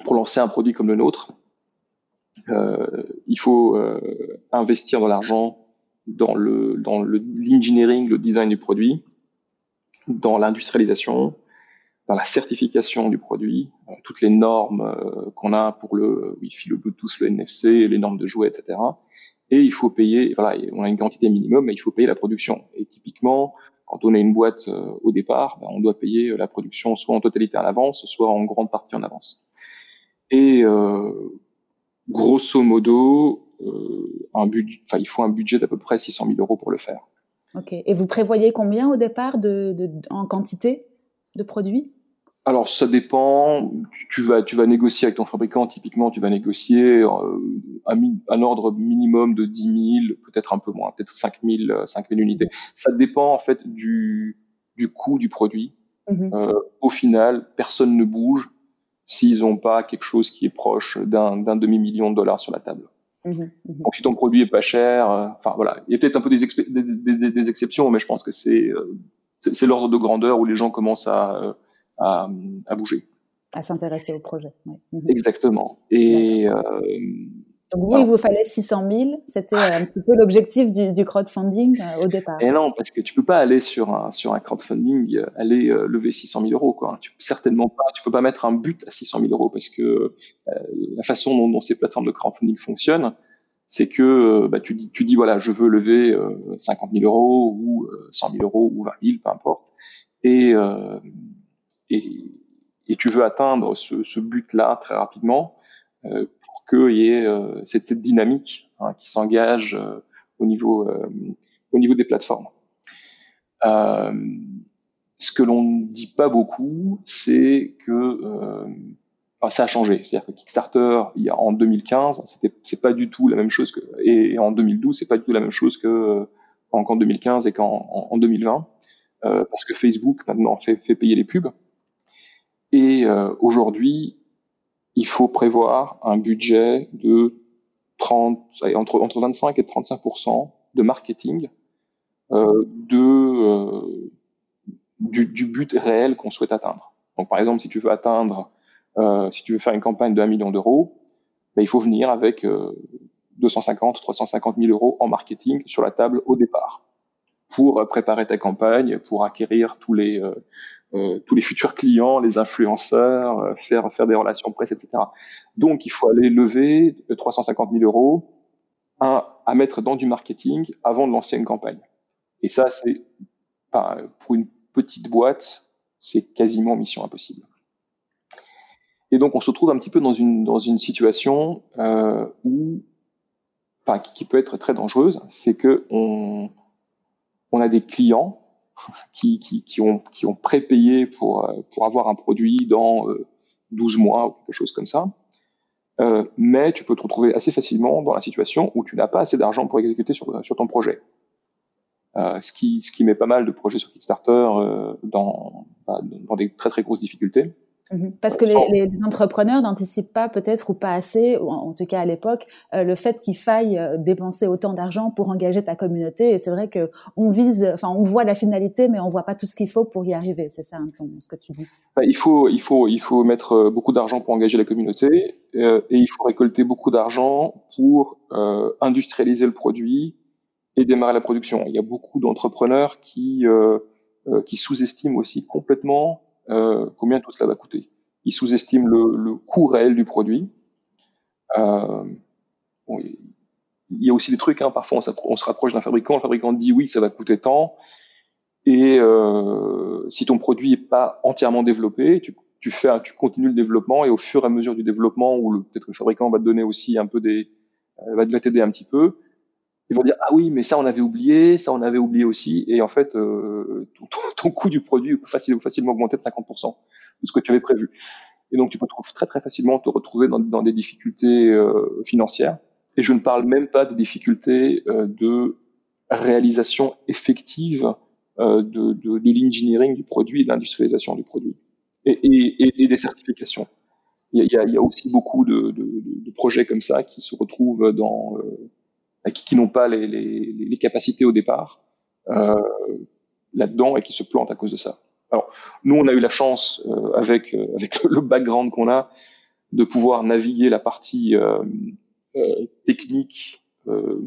pour lancer un produit comme le nôtre, il faut euh, investir de l'argent dans le dans le l'engineering, le design du produit, dans l'industrialisation, dans la certification du produit, euh, toutes les normes qu'on a pour le Wi-Fi, le Bluetooth, le NFC, les normes de jouets, etc. Et il faut payer, voilà, on a une quantité minimum, mais il faut payer la production. Et typiquement, quand on a une boîte au départ, ben, on doit payer la production soit en totalité en avance, soit en grande partie en avance. Et euh, grosso modo, euh, un budget, enfin, il faut un budget d'à peu près 600 000 euros pour le faire. Ok. Et vous prévoyez combien au départ de, de en quantité de produits? Alors ça dépend. Tu vas tu vas négocier avec ton fabricant. Typiquement, tu vas négocier euh, un, un, ordre minimum de 10 000, peut-être un peu moins, peut-être 5 000, 5 000 unités. Ça dépend en fait du du coût du produit. Euh, au final, personne ne bouge s'ils n'ont pas quelque chose qui est proche d'un demi-million de dollars sur la table. Mmh, mmh. Donc si ton produit est pas cher, euh, enfin voilà, il y a peut-être un peu des, des, des, exceptions, mais je pense que euh, c'est l'ordre de grandeur où les gens commencent à, euh, à, à bouger. À s'intéresser au projet. Ouais. Mmh. Exactement. Et donc vous, il vous fallait 600 000. C'était euh, un petit peu l'objectif du, du, crowdfunding euh, au départ. Et non, parce que tu peux pas aller sur un sur un crowdfunding, euh, aller lever 600 000 euros. Quoi. Tu certainement pas. Tu peux pas mettre un but à 600 000 euros parce que la façon dont, dont, ces plateformes de crowdfunding fonctionnent, c'est que bah, tu dis tu dis voilà, je veux lever 50 000 euros ou 100 000 euros ou 20 000, peu importe, et et, et tu veux atteindre ce, ce but-là très rapidement pour qu'il y ait euh, cette, dynamique hein, qui s'engage euh, au niveau euh, au niveau des plateformes. ce que l'on ne dit pas beaucoup, c'est que ça a changé. C'est-à-dire que Kickstarter, en 2015, c'était c'est pas du tout la même chose et, en 2012, c'est pas du tout la même chose que qu'en 2015 et qu'en en, 2020, euh, parce que Facebook maintenant fait, payer les pubs. Et aujourd'hui, il faut prévoir un budget de 30, entre, entre 25 et 35% de marketing euh, de, euh, du, du, but réel qu'on souhaite atteindre. Donc, par exemple, si tu veux atteindre, euh, si tu veux faire une campagne de 1 million d'euros, ben, il faut venir avec 250, 350 000 euros en marketing sur la table au départ pour préparer ta campagne, pour acquérir tous les euh, tous les futurs clients, les influenceurs, euh, faire faire des relations presse, etc. Donc il faut aller lever 350 000 euros à, à mettre dans du marketing avant de lancer une campagne. Et ça c'est pour une petite boîte, c'est quasiment mission impossible. Et donc on se retrouve un petit peu dans une dans une situation euh, où, enfin, qui, peut être très dangereuse, c'est que on on a des clients qui, ont prépayé pour euh, pour avoir un produit dans 12 euh, mois ou quelque chose comme ça. Euh, mais tu peux te retrouver assez facilement dans la situation où tu n'as pas assez d'argent pour exécuter sur, ton projet. Ce, qui, met pas mal de projets sur Kickstarter dans, bah, dans des très très grosses difficultés. Mhm. Parce que les, entrepreneurs n'anticipent pas peut-être ou pas assez, ou en, tout cas à l'époque, euh, le fait qu'il faille euh, dépenser autant d'argent pour engager ta communauté. Et c'est vrai que on vise, enfin on voit la finalité, mais on voit pas tout ce qu'il faut pour y arriver. C'est ça hein, ce que tu dis. Bah, il faut, il faut, il faut mettre euh, beaucoup d'argent pour engager la communauté et il faut récolter beaucoup d'argent pour industrialiser le produit et démarrer la production. Il y a beaucoup d'entrepreneurs qui qui sous-estiment aussi complètement euh, combien tout cela va coûter? Ils sous-estiment le, le, coût réel du produit. Euh, bon, il y a aussi des trucs, hein, parfois on, se rapproche d'un fabricant, le fabricant dit oui, ça va coûter tant, et euh, si ton produit est pas entièrement développé, tu, tu, fais, tu continues le développement, et au fur et à mesure du développement, ou peut-être le fabricant va te donner aussi un peu des, euh, va t'aider un petit peu, ils vont dire ah oui mais ça on avait oublié, ça on avait oublié aussi et en fait euh, ton, coût du produit peut facilement, augmenter de 50% de ce que tu avais prévu. Et donc tu peux très très facilement te retrouver dans, dans des difficultés euh, financières. Et je ne parle même pas des difficultés euh, de réalisation effective euh, de, de, de l'engineering du produit et de l'industrialisation du produit et, et, et, des certifications. Il y a, il y a aussi beaucoup de, de, projets comme ça qui se retrouvent dans qui, qui n'ont pas les, les, les, capacités au départ euh, là-dedans et qui se plantent à cause de ça. Alors, nous, on a eu la chance, euh, avec, euh, avec le background qu'on a, de pouvoir naviguer la partie euh, euh, technique. Euh,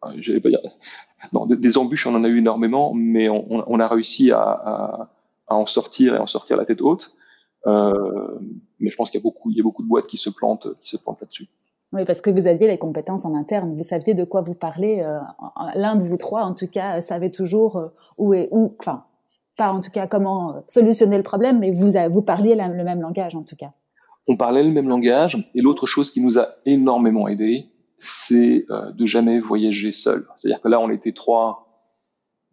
pas dire, non, des, embûches, on en a eu énormément, mais on, on a réussi à, à, à, en sortir et en sortir la tête haute. mais je pense qu'il y a beaucoup, y a beaucoup de boîtes qui se plantent, qui se plantent là-dessus. Oui, parce que vous aviez les compétences en interne, vous saviez de quoi vous parlez. Euh, l'un de vous trois, en tout cas, euh, savait toujours euh, où est où, enfin, pas en tout cas comment solutionner le problème, mais vous vous parliez le même langage en tout cas. On parlait le même langage. Et l'autre chose qui nous a énormément aidé, c'est de jamais voyager seul. C'est-à-dire que là, on était trois,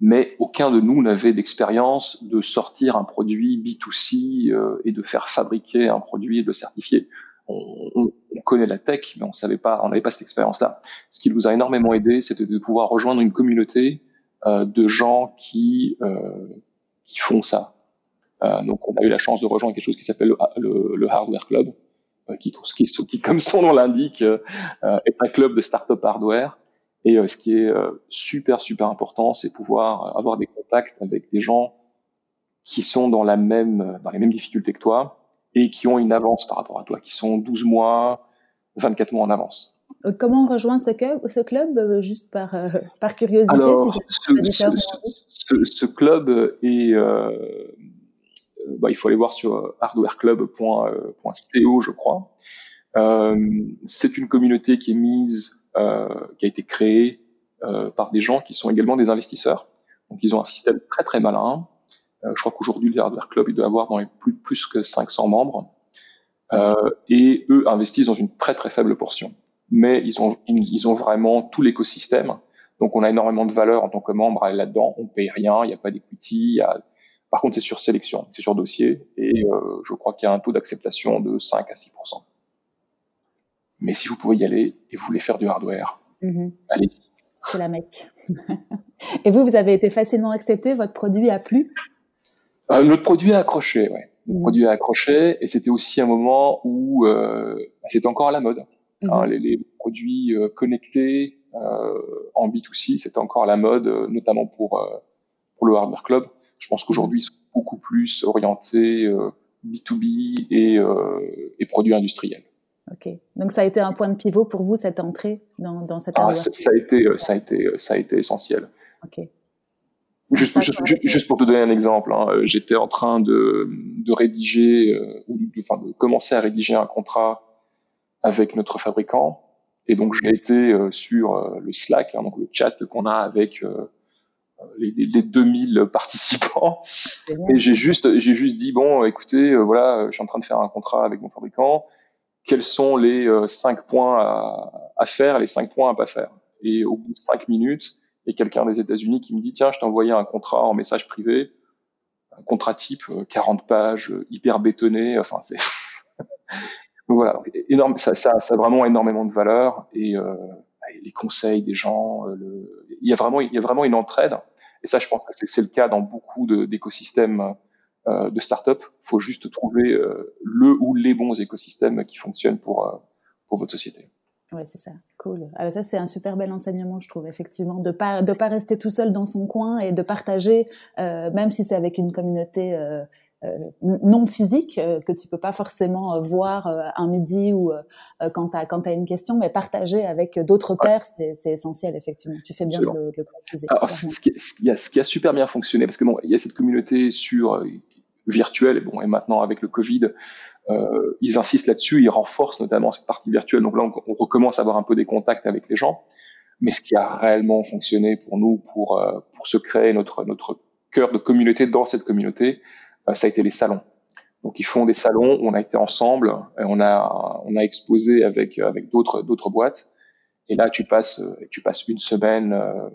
mais aucun de nous n'avait d'expérience de sortir un produit B2C et de faire fabriquer un produit et de le certifier connaît la tech, mais on savait pas, on n'avait pas cette expérience-là. Ce qui nous a énormément aidé, c'était de pouvoir rejoindre une communauté euh, de gens qui euh, qui font ça. Euh, donc, on a eu la chance de rejoindre quelque chose qui s'appelle le, le, Hardware Club, euh, qui, qui, qui, comme son nom l'indique, est un club de start-up hardware. Et ce qui est super super important, c'est pouvoir avoir des contacts avec des gens qui sont dans la même dans les mêmes difficultés que toi et qui ont une avance par rapport à toi, qui sont 12 mois, 24 mois en avance. Euh, comment on rejoint ce club, ce club euh, juste par, euh, par curiosité Alors, ce, club est, bah, il faut aller voir sur hardwareclub.co, je crois. c'est une communauté qui est mise, qui a été créée par des gens qui sont également des investisseurs. Donc, ils ont un système très très malin je crois qu'aujourd'hui, le Hardware Club, il doit avoir dans les plus, plus que 500 membres. Euh, et eux investissent dans une très très faible portion. Mais ils ont, ils ont vraiment tout l'écosystème. Donc on a énormément de valeur en tant que membre à aller là-dedans. On paye rien, il n'y a pas d'equity. A... Par contre, c'est sur sélection, c'est sur dossier. Et euh, je crois qu'il y a un taux d'acceptation de 5 à 6% Mais si vous pouvez y aller et vous voulez faire du hardware, mm-hmm. allez-y. C'est la mec. et vous, vous avez été facilement accepté, votre produit a plu? Euh, notre produit a accroché, ouais. Notre mmh. produit a accroché, et c'était aussi un moment où euh, bah, c'était encore à la mode. Mmh. Hein, les, les, produits euh, connectés euh, en B2C, c'était encore à la mode, euh, notamment pour pour le hardware club. Je pense qu'aujourd'hui, ils sont beaucoup plus orientés B2B et, et produits industriels. Ok. Donc ça a été un point de pivot pour vous cette entrée dans, dans cette ah, ça, ça, a été, ça a été, ça a été essentiel. Ok. Juste, juste, pour te donner un exemple, hein, euh, j'étais en train de, de rédiger, euh, ou de, enfin, de commencer à rédiger un contrat avec notre fabricant, et donc j'ai été euh, sur le Slack, hein, donc le chat qu'on a avec les, les, 2000 participants. Et j'ai juste, j'ai juste dit bon, écoutez, voilà, je suis en train de faire un contrat avec mon fabricant. Quels sont les cinq points à, à, faire, les cinq points à pas faire? Et au bout de cinq minutes, a quelqu'un des États-Unis qui me dit tiens, je t'ai envoyé un contrat en message privé, un contrat type 40 pages, hyper bétonné. Enfin, c'est voilà, énorme, ça, ça, a vraiment énormément de valeur et euh, les conseils des gens, euh, il y a vraiment, il y a vraiment une entraide. Et ça, je pense que c'est le cas dans beaucoup d'écosystèmes euh, de start-up. Faut juste trouver euh, le ou les bons écosystèmes qui fonctionnent pour euh, pour votre société. Ouais, c'est ça, cool. Ah, ça, c'est un super bel enseignement, je trouve, effectivement, de pas de pas rester tout seul dans son coin et de partager, euh, même si c'est avec une communauté euh, euh, non physique que tu peux pas forcément voir un midi ou quand tu as quand as une question, mais partager avec d'autres pairs, c'est essentiel effectivement. Tu fais bien de le, le, préciser. Alors, ce qui, a, ce qui, a, super bien fonctionné, parce que bon, il y a cette communauté sur virtuelle, bon, et maintenant avec le Covid, euh, ils insistent là-dessus, ils renforcent notamment cette partie virtuelle. Donc là, on, on, recommence à avoir un peu des contacts avec les gens. Mais ce qui a réellement fonctionné pour nous, pour pour se créer notre notre cœur de communauté dans cette communauté, euh, ça a été les salons. Donc ils font des salons, on a été ensemble, et on a on a exposé avec avec d'autres d'autres boîtes. Et là tu passes tu passes une semaine euh,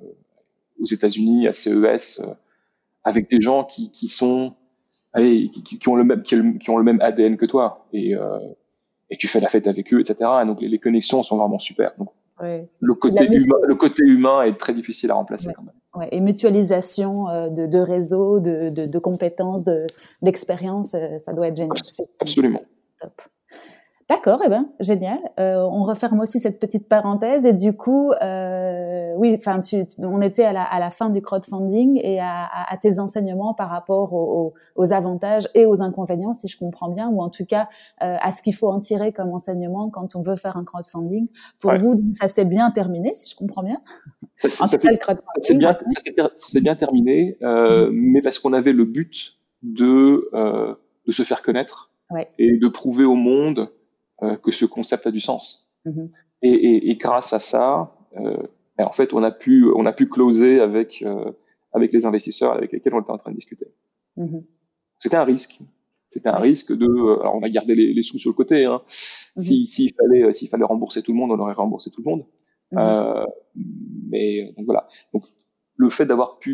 aux États-Unis à CES euh, avec des gens qui qui sont allez, qui, qui, ont le même qui, ont le même ADN que toi et et tu fais la fête avec eux, etc. Et donc les, les connexions sont vraiment super. Donc le côté humain, le côté humain est très difficile à remplacer quand même. Ouais, et mutualisation euh, de, de réseaux, de, de, de compétences, d'expériences, euh, ça doit être génial. Absolument. Top. D'accord, eh ben génial. Euh, on referme aussi cette petite parenthèse et du coup, euh, oui, enfin, tu, on était à la, à la, fin du crowdfunding et à, à, tes enseignements par rapport aux, aux, avantages et aux inconvénients, si je comprends bien, ou en tout cas euh, à ce qu'il faut en tirer comme enseignement quand on veut faire un crowdfunding. Pour vous, ça s'est bien terminé, si je comprends bien. Ça, ça, c'est bien, bien, terminé, euh, mais parce qu'on avait le but de euh, de se faire connaître ouais. et de prouver au monde euh, que ce concept a du sens. Mm-hmm. Et, et, et, grâce à ça, euh, ben, en fait, on a pu, on a pu closer avec, euh, avec les investisseurs avec lesquels on était en train de discuter. Mm-hmm. C'était un risque. C'était un risque de. Alors, on a gardé les, les sous sur le côté. Hein. Mm-hmm. S'il fallait, s'il fallait rembourser tout le monde, on aurait remboursé tout le monde. Euh, mais donc voilà. Donc, le fait d'avoir pu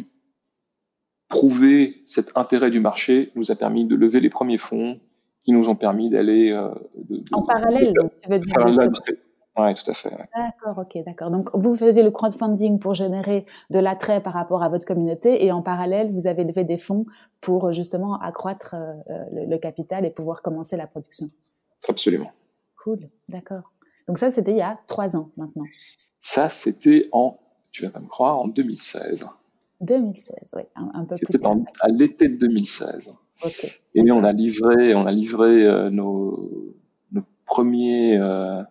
prouver cet intérêt du marché nous a permis de lever les premiers fonds, qui nous ont permis d'aller. Euh, en parallèle, donc tu veux dire. Oui, tout à fait. D'accord, ok, d'accord. Donc, vous faisiez le crowdfunding pour générer de l'attrait par rapport à votre communauté et en parallèle, vous avez levé des fonds pour justement accroître euh, le, capital et pouvoir commencer la production. Absolument. Cool, d'accord. Donc ça, c'était il y a trois ans maintenant. Ça, c'était en, tu vas pas me croire, en 2016. 2016, oui, un, un peu plus. C'était à l'été de 2016. Et on a livré, on a livré euh, nos, nos, premiers, euh,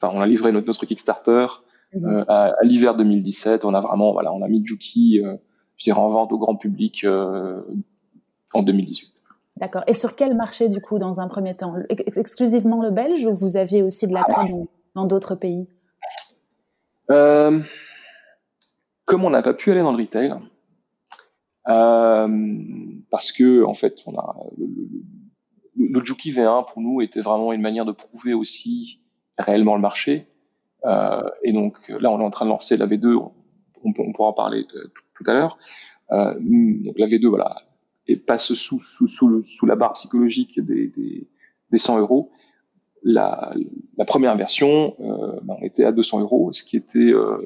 enfin on a livré notre, notre Kickstarter mhm. euh, à, à l'hiver 2017. On a vraiment, voilà, on a mis Juki, je dirais en vente au grand public en 2018. D'accord. Et sur quel marché du coup dans un premier temps? Exclusivement le belge ou vous aviez aussi de l'attrait dans d'autres pays? Comme on n'a pas pu aller dans le retail, euh, parce que en fait, on a le, le, Juki V1 pour nous était vraiment une manière de prouver aussi réellement le marché. Euh, et donc là, on est en train de lancer la V2. On, on pourra en parler tout à l'heure. Euh, donc la V2, voilà, et passe sous, sous, sous, le, sous la barre psychologique des, des, des 100 euros. La, la première version, euh, ben, on était à 200 euros, ce qui était euh,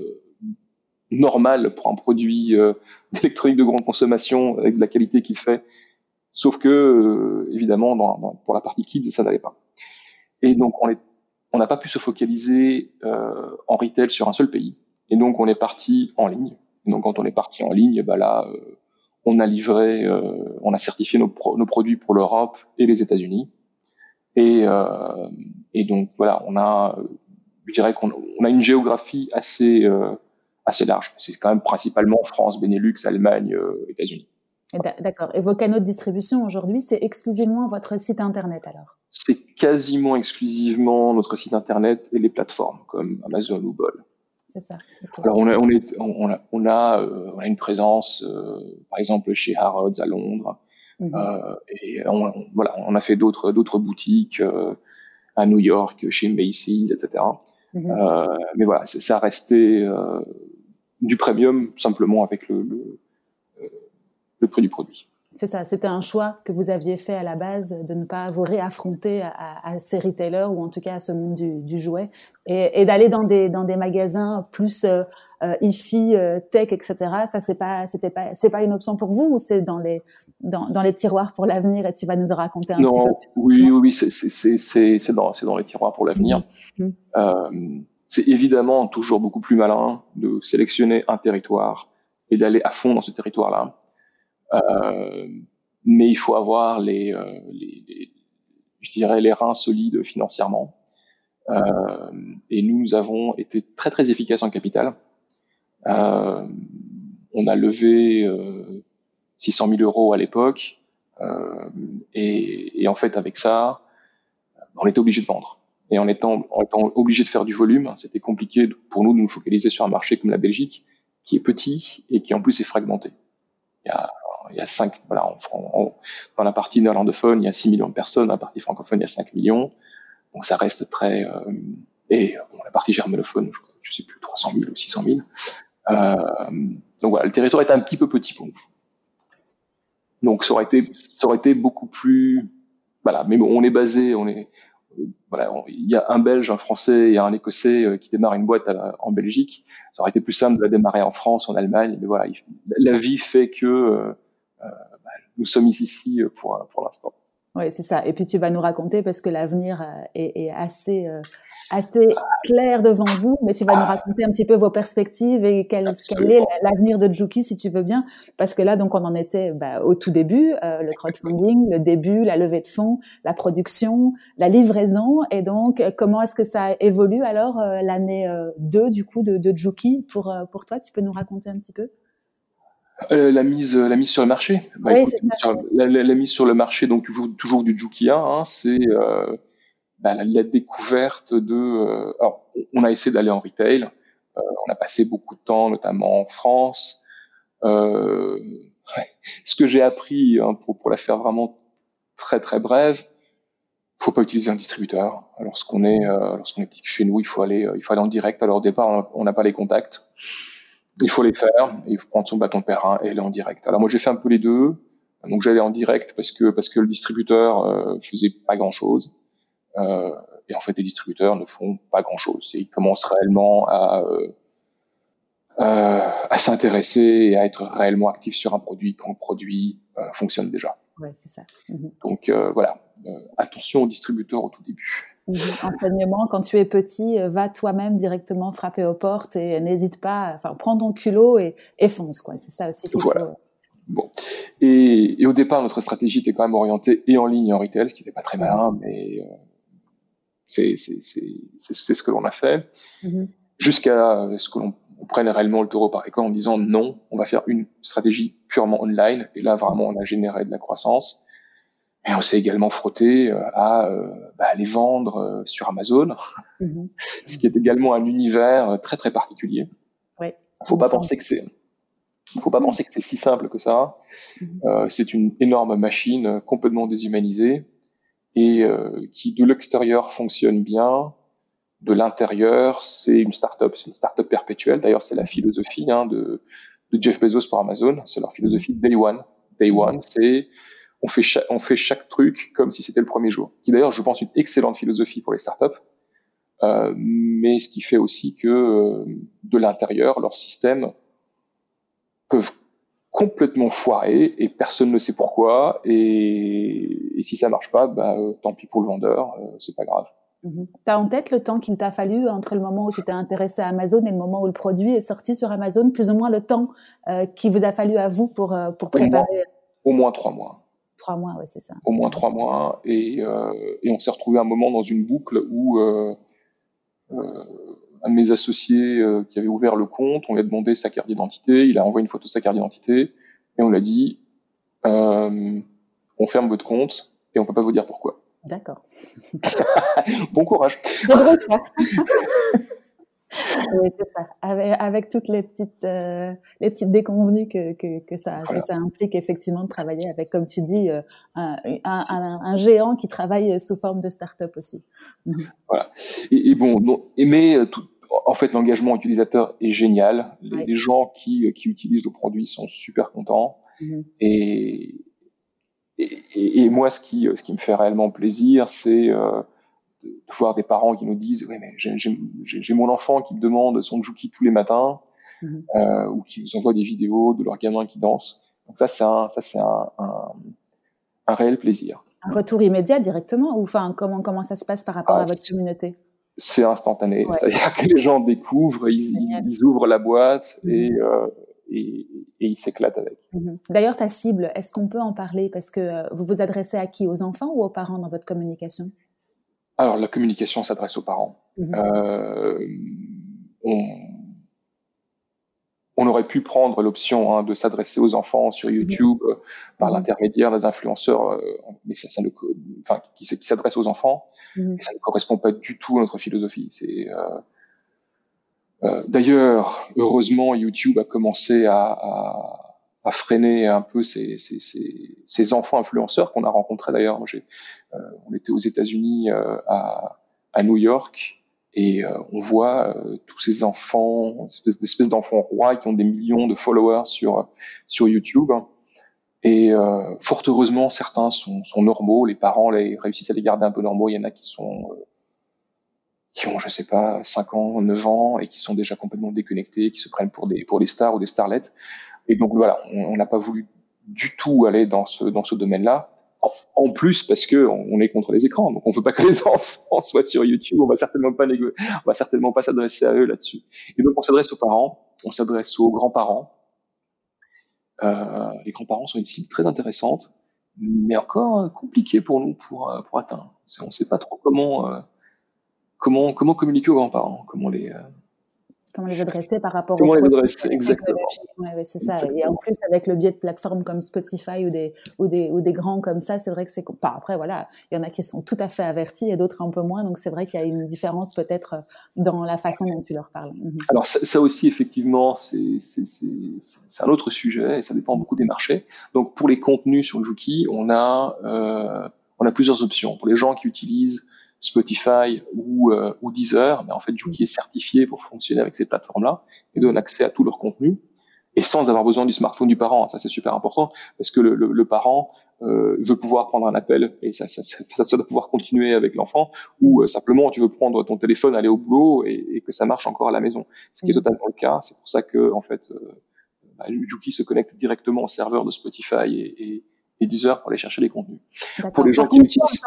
normal pour un produit euh, d'électronique de grande consommation avec de la qualité qu'il fait. Sauf que, euh, évidemment, dans, dans, pour la partie kids, ça n'allait pas. Et donc, on n'a pas pu se focaliser euh, en retail sur un seul pays. Et donc, on est parti en ligne. Et donc, quand on est parti en ligne, bah là, euh, on a livré, euh, on a certifié nos, pro nos produits pour l'Europe et les États-Unis. Et, euh, et donc, voilà, on a, je dirais qu'on on a une géographie assez assez large. C'est quand même principalement France, Benelux, Allemagne, euh, États-Unis. D'accord. Et vos canaux de distribution aujourd'hui, c'est exclusivement votre site internet alors? C'est quasiment exclusivement notre site internet et les plateformes comme Amazon ou Bol. c'est ça. Alors on a, on, est, on a, on a, on a une présence, par exemple chez Harrods à Londres, mhm. et on, voilà, on a fait d'autres boutiques à New York, chez Macy's, etc. Mhm. Euh, mais voilà, ça restait euh, du premium simplement avec le, le, euh, le prix du produit. C'est ça, c'était un choix que vous aviez fait à la base de ne pas vous réaffronter à, à, ces retailers ou en tout cas à ce monde du, du jouet et, et d'aller dans des, dans des magasins plus euh, IFI, euh, tech, etc. Ça, c'est pas, c'était pas, c'est pas une option pour vous ou c'est dans les, dans, dans les tiroirs pour l'avenir et tu vas nous en raconter un non, petit peu Oui, oui, oui, c'est, c'est, c'est, c'est dans, c'est dans les tiroirs pour l'avenir. Mmh. Mmh. Euh, c'est évidemment toujours beaucoup plus malin de sélectionner un territoire et d'aller à fond dans ce territoire-là. Euh, mais il faut avoir les, euh, les, les, je dirais, les reins solides financièrement. Euh, et nous avons été très très efficaces en capital. Euh, on a levé 600 000 euros à l'époque, et, et, en fait avec ça, on était obligé de vendre. Et en étant, en étant obligé de faire du volume, c'était compliqué pour nous de nous focaliser sur un marché comme la Belgique, qui est petit et qui en plus est fragmenté. Il y a il y a cinq, voilà, en, dans la partie néerlandophone, il y a 6 millions de personnes, dans la partie francophone, il y a 5 millions. Donc ça reste très, euh, et bon, la partie germanophone, je, je sais plus, 300 000 ou 600 000. Euh, donc voilà, le territoire est un petit peu petit pour nous. Donc ça aurait été, ça aurait été beaucoup plus, voilà, mais bon, on est basé, on est, voilà, il y a un Belge, un Français et un Écossais euh, qui démarrent une boîte en Belgique. Ça aurait été plus simple de la démarrer en France, en Allemagne, mais voilà, la vie fait que euh, bah, nous sommes ici pour, pour l'instant. Oui, c'est ça. Et puis tu vas nous raconter parce que l'avenir euh, est, est, assez euh, assez clair devant vous, mais tu vas nous raconter un petit peu vos perspectives et quel, quel est l'avenir de Juki, si tu veux bien, parce que là, donc, on en était bah, au tout début, euh, le crowdfunding, le début, la levée de fonds, la production, la livraison, et donc, comment est-ce que ça évolue alors l'année 2 du coup de, de Juki pour pour toi? Tu peux nous raconter un petit peu? Euh, la mise, la mise sur le marché. Bah, écoute, la, la, la, mise sur le marché, donc toujours, toujours du Jukia, hein, c'est euh, bah, la, la, découverte de. Euh, alors, on a essayé d'aller en retail. Euh, on a passé beaucoup de temps, notamment en France. Euh, ce que j'ai appris, hein, pour, pour la faire vraiment très très brève, faut pas utiliser un distributeur. Lorsqu'on est, lorsqu'on est chez nous, il faut aller, il faut aller en direct. Alors au départ, on n'a pas les contacts il faut les faire, il faut prendre son bâton de pèlerin et aller en direct. Alors moi j'ai fait un peu les deux, donc j'allais en direct parce que parce que le distributeur euh, faisait pas grand chose, euh, et en fait les distributeurs ne font pas grand chose. Ils commencent réellement à euh, euh, à s'intéresser et à être réellement actifs sur un produit quand le produit euh, fonctionne déjà. Ouais, c'est ça. Mhm. Donc voilà, attention aux distributeurs au tout début. Enseignement, quand tu es petit, euh, va toi-même directement frapper aux portes et n'hésite pas, enfin, prends ton culot et, et fonce, quoi. C'est ça aussi qu'il voilà. faut. Bon. Et, et, au départ, notre stratégie était quand même orientée et en ligne et en retail, ce qui n'était pas très malin, mais euh, c'est ce que l'on a fait. Mm-hmm. Jusqu'à ce que l'on prenne réellement le taureau par les en disant non, on va faire une stratégie purement online. Et là, vraiment, on a généré de la croissance. Mais on s'est également frotté euh, à euh, bah, les vendre euh, sur Amazon, mmh. ce qui est également un univers très très particulier. Oui, faut pas penser que c'est faut pas penser que c'est si simple que ça. Mmh. Euh, c'est une énorme machine complètement déshumanisée et euh, qui de l'extérieur fonctionne bien. De l'intérieur, c'est une start-up, c'est une start-up perpétuelle. D'ailleurs, c'est la philosophie hein, de, de Jeff Bezos pour Amazon. C'est leur philosophie Day One. Day One, c'est on fait, chaque, on fait chaque truc comme si c'était le premier jour. Qui d'ailleurs, je pense, une excellente philosophie pour les startups, euh, mais ce qui fait aussi que euh, de l'intérieur, leurs systèmes peuvent complètement foirer et personne ne sait pourquoi. Et, et si ça marche pas, bah, euh, tant pis pour le vendeur, c'est pas grave. Mm-hmm. Tu as en tête le temps qu'il t'a fallu entre le moment où tu t'es intéressé à Amazon et le moment où le produit est sorti sur Amazon, plus ou moins le temps qu'il vous a fallu à vous pour, pour préparer Au moins, au moins trois mois. Trois mois, oui, c'est ça. Au moins trois mois. Et, euh, et on s'est retrouvé un moment dans une boucle où euh, euh, un de mes associés qui avait ouvert le compte, on lui a demandé sa carte d'identité, il a envoyé une photo de sa carte d'identité, et on l'a dit, euh, on ferme votre compte et on peut pas vous dire pourquoi. D'accord. bon courage. oui, c'est ça. Avec, avec, toutes les petites, euh, les petites déconvenues que, que, que, ça, que ça implique effectivement de travailler avec, comme tu dis, euh, un, un, un, géant qui travaille sous forme de start-up aussi. Mhm. Voilà. Et, et bon, bon, aimer euh, tout, en fait, l'engagement utilisateur est génial. Les, gens qui, qui utilisent le produit sont super contents. Mhm. Et, et, et, moi, ce qui, ce qui me fait réellement plaisir, c'est euh, de voir des parents qui nous disent ouais mais j'ai mon enfant qui me demande son Juki tous les matins mhm. euh, ou qui nous envoie des vidéos de leur gamin qui danse. Donc ça c'est un ça c'est un, un, un, réel plaisir. Un retour immédiat directement ou enfin comment comment ça se passe par rapport ah, à votre communauté? C'est instantané. C'est-à-dire que les gens découvrent ils, ils, ouvrent la boîte mhm. et, euh, et, et, ils s'éclatent avec. Mhm. D'ailleurs, ta cible, est-ce qu'on peut en parler? Parce que euh, vous vous adressez à qui? Aux enfants ou aux parents dans votre communication? Alors, la communication s'adresse aux parents. Mhm. Euh, on, on, aurait pu prendre l'option hein, de s'adresser aux enfants sur mhm. YouTube euh, par mhm. l'intermédiaire des influenceurs, euh, mais ça, ça ne, enfin, qui, qui s'adressent aux enfants, et ça ne correspond pas du tout à notre philosophie. C'est euh, euh, D'ailleurs, heureusement, YouTube a commencé à, à à freiner un peu ces, ces, ces, ces enfants influenceurs qu'on a rencontrés d'ailleurs. Euh, on était aux États-Unis euh, à, à New York et euh, on voit tous ces enfants, d'espèces d'enfants rois qui ont des millions de followers sur sur YouTube. Et fort heureusement, certains sont, sont, normaux. Les parents les, réussissent à les garder un peu normaux. Il y en a qui sont qui ont, je sais pas, 5 ans, 9 ans et qui sont déjà complètement déconnectés, qui se prennent pour des pour des stars ou des starlettes. Et donc voilà, on n'a pas voulu du tout aller dans ce dans ce domaine-là. En plus, parce que on est contre les écrans, donc on veut pas que les enfants soient sur YouTube. On va certainement pas on va certainement pas s'adresser à eux là-dessus. Et donc on s'adresse aux parents, on s'adresse aux grands-parents. Euh, les grands-parents sont une cible très intéressante, mais encore compliquée pour nous pour euh, pour atteindre. On ne sait pas trop comment euh, comment comment communiquer aux grands-parents, comment les euh, comment les adresser par rapport comment les adresser exactement. ouais, c'est ça. Et en plus avec le biais de plateformes comme Spotify ou des ou des ou des grands comme ça c'est vrai que c'est après voilà il y en a qui sont tout à fait avertis et d'autres un peu moins. Donc c'est vrai qu'il y a une différence peut-être dans la façon dont tu leur parles. Mhm. alors ça, aussi effectivement c'est c'est un autre sujet et ça dépend beaucoup des marchés. Donc pour les contenus sur le Juki on a euh, on a plusieurs options. Pour les gens qui utilisent Spotify ou, euh, ou Deezer, mais en fait, Juki est certifié pour fonctionner avec ces plateformes-là et donne accès à tout leur contenu et sans avoir besoin du smartphone du parent. Ça, c'est super important parce que le, le, le parent euh, veut pouvoir prendre un appel et ça, ça, ça, ça doit pouvoir continuer avec l'enfant ou euh, simplement tu veux prendre ton téléphone, aller au boulot et, et, que ça marche encore à la maison. Ce qui est totalement le cas. C'est pour ça que en fait, euh, bah, Juki se connecte directement au serveur de Spotify et, et, et 10 heures pour aller chercher les contenus. Pour les gens qui utilisent.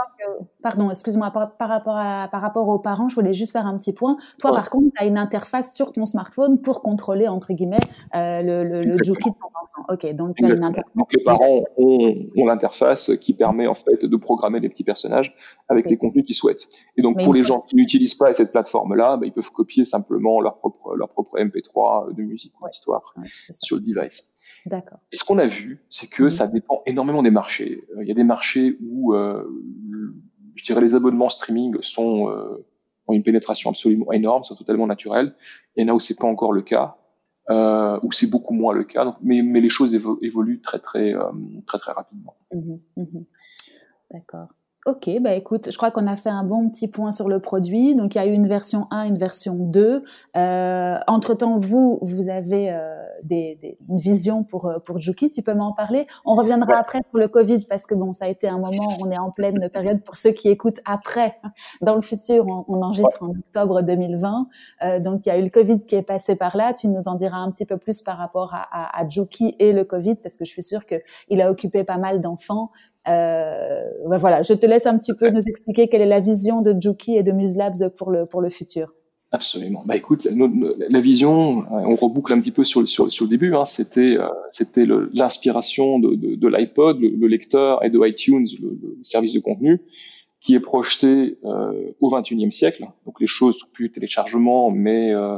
Pardon, excuse-moi, par, rapport à, par rapport aux parents, je voulais juste faire un petit point. Toi, par contre, tu as une interface sur ton smartphone pour contrôler, entre guillemets, euh, le, le, de ton enfant. Ok, donc, une interface donc les parents ont, ont l'interface qui permet en fait de programmer les petits personnages avec les contenus qu'ils souhaitent. Et donc, pour les gens qui n'utilisent pas cette plateforme-là, bah, ils peuvent copier simplement leur propre, leur propre MP3 de musique ou d'histoire sur le device. D'accord. Et ce qu'on a vu, c'est que mmh. ça dépend énormément des marchés. Euh, il y a des marchés où, euh, je dirais, les abonnements streaming sont euh, ont une pénétration absolument énorme, sont totalement naturels. Il y en a où c'est pas encore le cas, euh, où c'est beaucoup moins le cas. Donc, mais, mais les choses évoluent très très euh, très très rapidement. Mmh mmh D'accord. Ok, bah écoute, je crois qu'on a fait un bon petit point sur le produit. Donc il y a eu une version 1, une version 2. Euh, entre temps, vous, vous avez euh, des, des, une vision pour euh, pour Juki. Tu peux m'en parler? On reviendra après sur le Covid parce que bon, ça a été un moment. On est en pleine période pour ceux qui écoutent après. Dans le futur, on, on enregistre en octobre 2020. Euh, donc il y a eu le Covid qui est passé par là. Tu nous en diras un petit peu plus par rapport à, à, à Juki et le Covid parce que je suis sûre que il a occupé pas mal d'enfants. Euh, ben voilà, je te laisse un petit peu nous expliquer quelle est la vision de Juki et de Muslabs pour le pour le futur. Absolument. Bah écoute, la vision, euh, on reboucle un petit peu sur, sur, sur le début. Hein, c'était euh, c'était l'inspiration de, de, de l'iPod, le, lecteur, et de iTunes, le, service de contenu, qui est projeté euh, au 21e siècle. Donc les choses sont plus téléchargement, mais euh,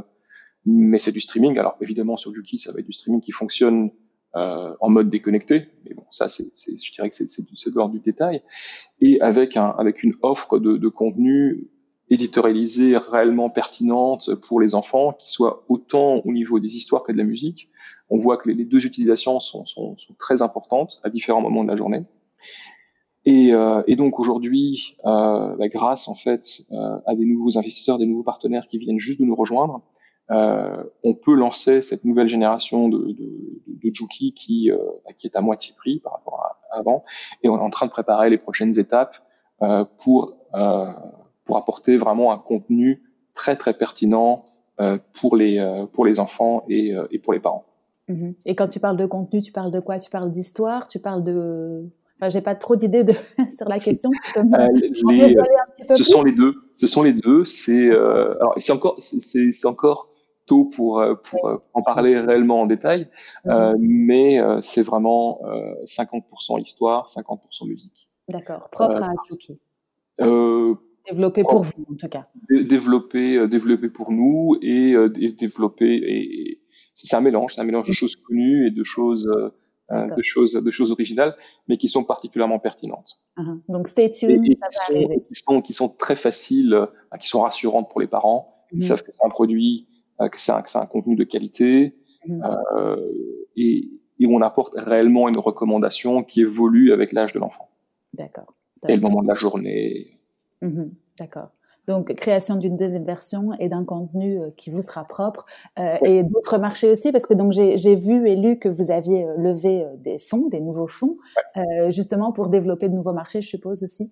mais c'est du streaming. Alors évidemment sur Juki, ça va être du streaming qui fonctionne euh, en mode déconnecté, mais bon, ça, c'est, je dirais que c'est, de l'ordre du détail, et avec un, avec une offre de, contenu éditorialisée, réellement pertinente pour les enfants, qui soit autant au niveau des histoires que de la musique. On voit que les, deux utilisations sont, sont, très importantes à différents moments de la journée. Et, euh, donc aujourd'hui, euh, bah, grâce en fait à des nouveaux investisseurs, des nouveaux partenaires qui viennent juste de nous rejoindre, euh, on peut lancer cette nouvelle génération de, de, de Juki qui, euh, qui est à moitié prix par rapport à, avant, et on est en train de préparer les prochaines étapes euh, pour pour apporter vraiment un contenu très très pertinent pour les pour les enfants et, et pour les parents. Mm-hmm. Et quand tu parles de contenu, tu parles de quoi? Tu parles d'histoire? Tu parles de Enfin, j'ai pas trop d'idées de... sur la question. Tu peux euh, les, un petit peu ce sont les deux. Ce sont les deux. C'est euh, alors c'est encore c'est encore tôt pour euh, pour euh, en parler réellement en détail, euh, mais c'est vraiment 50% histoire, 50% musique. D'accord. Propre à Tuki. développé pour vous en tout cas. Développé développé pour nous et, et développé et, c'est un mélange, c'est un mélange de choses connues et de choses de choses, de choses originales, mais qui sont particulièrement pertinentes. Uh-huh. Donc stay tuned, et, ça va qui, sont, qui, sont, très faciles, qui sont rassurantes pour les parents. Ils mm-hmm. savent que c'est un produit, que c'est un, un, contenu de qualité, mm-hmm. euh, et, et on apporte réellement une recommandation qui évolue avec l'âge de l'enfant. D'accord. Et le moment de la journée. Mm-hmm. D'accord. Donc, création d'une deuxième version et d'un contenu euh, qui vous sera propre euh, et d'autres marchés aussi, parce que donc j'ai vu et lu que vous aviez euh, levé euh, des fonds, des nouveaux fonds, euh, justement pour développer de nouveaux marchés, je suppose aussi.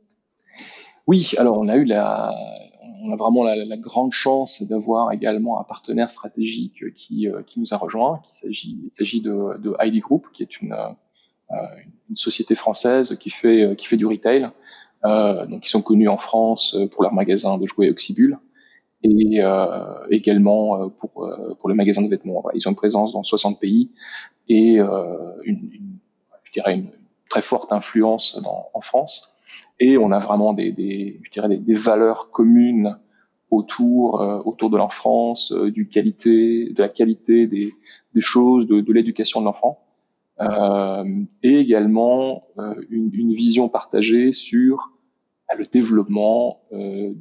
Oui, alors on a eu la, on a vraiment la, la grande chance d'avoir également un partenaire stratégique qui, qui nous a rejoint. Il s'agit, il s'agit de, de ID Group, qui est une, une société française qui fait, qui fait du retail. Euh, donc ils sont connus en France euh, pour leur magasin de jouets Oxybul et euh, également pour, pour le magasin de vêtements. Ils ont une présence dans 60 pays et une, une, je dirais une très forte influence dans, en France. Et on a vraiment des, des je dirais des, valeurs communes autour autour de l'enfance, du qualité, de la qualité des, des choses, de, de l'éducation de l'enfant. Euh, et également euh, une, une, vision partagée sur le développement euh,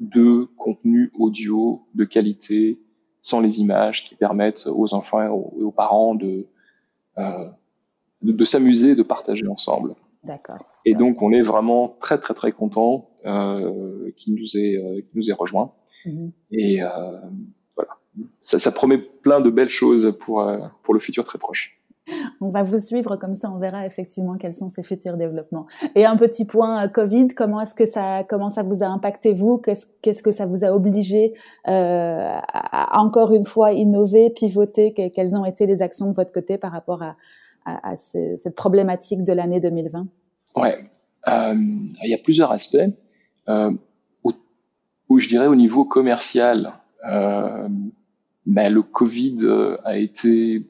de contenu audio de qualité sans les images qui permettent aux enfants et aux, parents de, euh, de, de s'amuser, de partager ensemble. D'accord. Et donc on est vraiment très très très content euh, qui nous est euh, qui nous est rejoint. Mm-hmm. Et euh, voilà, ça, ça, promet plein de belles choses pour euh, pour le futur très proche on va vous suivre comme ça, on verra effectivement quels sont ces futurs développements. Et un petit point euh, Covid, comment est-ce que ça, comment ça vous a impacté vous? Qu'est-ce que ça vous a obligé euh, à, encore une fois innover, pivoter? Quelles ont été les actions de votre côté par rapport à, cette problématique de l'année 2020 Ouais, euh, il y a plusieurs aspects. Euh, où, je dirais au niveau commercial, ben, le Covid a été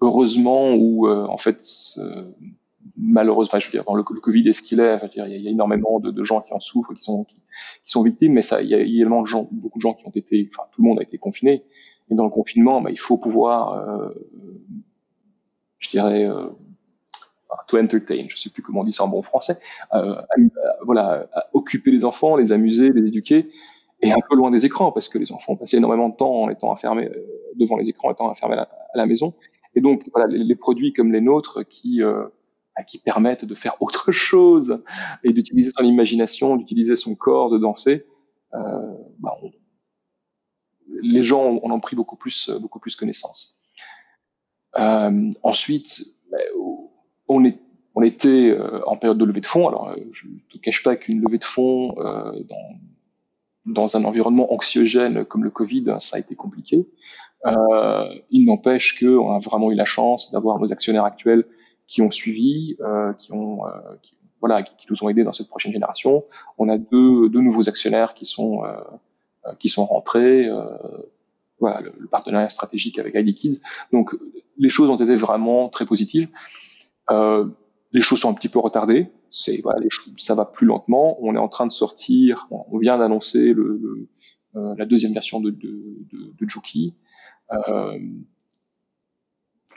heureusement ou euh, en fait euh, malheureusement, enfin, je veux dire, le, le Covid est ce qu'il est. Y a, il y a énormément de, gens qui en souffrent, qui sont qui, sont victimes, mais ça, il y a également gens, beaucoup de gens qui ont été, enfin, tout le monde a été confiné. Et dans le confinement, bah, il faut pouvoir, euh, je dirais, euh, to entertain, je sais plus comment on dit ça en bon français, euh, voilà, occuper les enfants, les amuser, les éduquer, et un peu loin des écrans, parce que les enfants passaient énormément de temps en étant enfermés devant les écrans, étant enfermés à la maison. Et donc, voilà, les, produits comme les nôtres qui euh, bah, qui permettent de faire autre chose et d'utiliser son imagination, d'utiliser son corps, de danser, euh, bah, on, les gens en ont pris beaucoup plus, beaucoup plus connaissance. Euh, ensuite, bah, on, est, on était euh, en période de levée de fonds. Alors, euh, je ne te cache pas qu'une levée de fonds euh, dans, dans un environnement anxiogène comme le Covid, ça a été compliqué. Euh, il n'empêche qu'on a vraiment eu la chance d'avoir nos actionnaires actuels qui ont suivi, euh, qui ont euh, voilà, qui, nous ont aidés dans cette prochaine génération. On a deux, deux nouveaux actionnaires qui sont qui sont rentrés. Voilà, le, partenariat stratégique avec ID Kids. Donc les choses ont été vraiment très positives. Les choses sont un petit peu retardées. C'est voilà, les ça va plus lentement. On est en train de sortir. On vient d'annoncer le, le la deuxième version de, de, de, de Juki. Euh,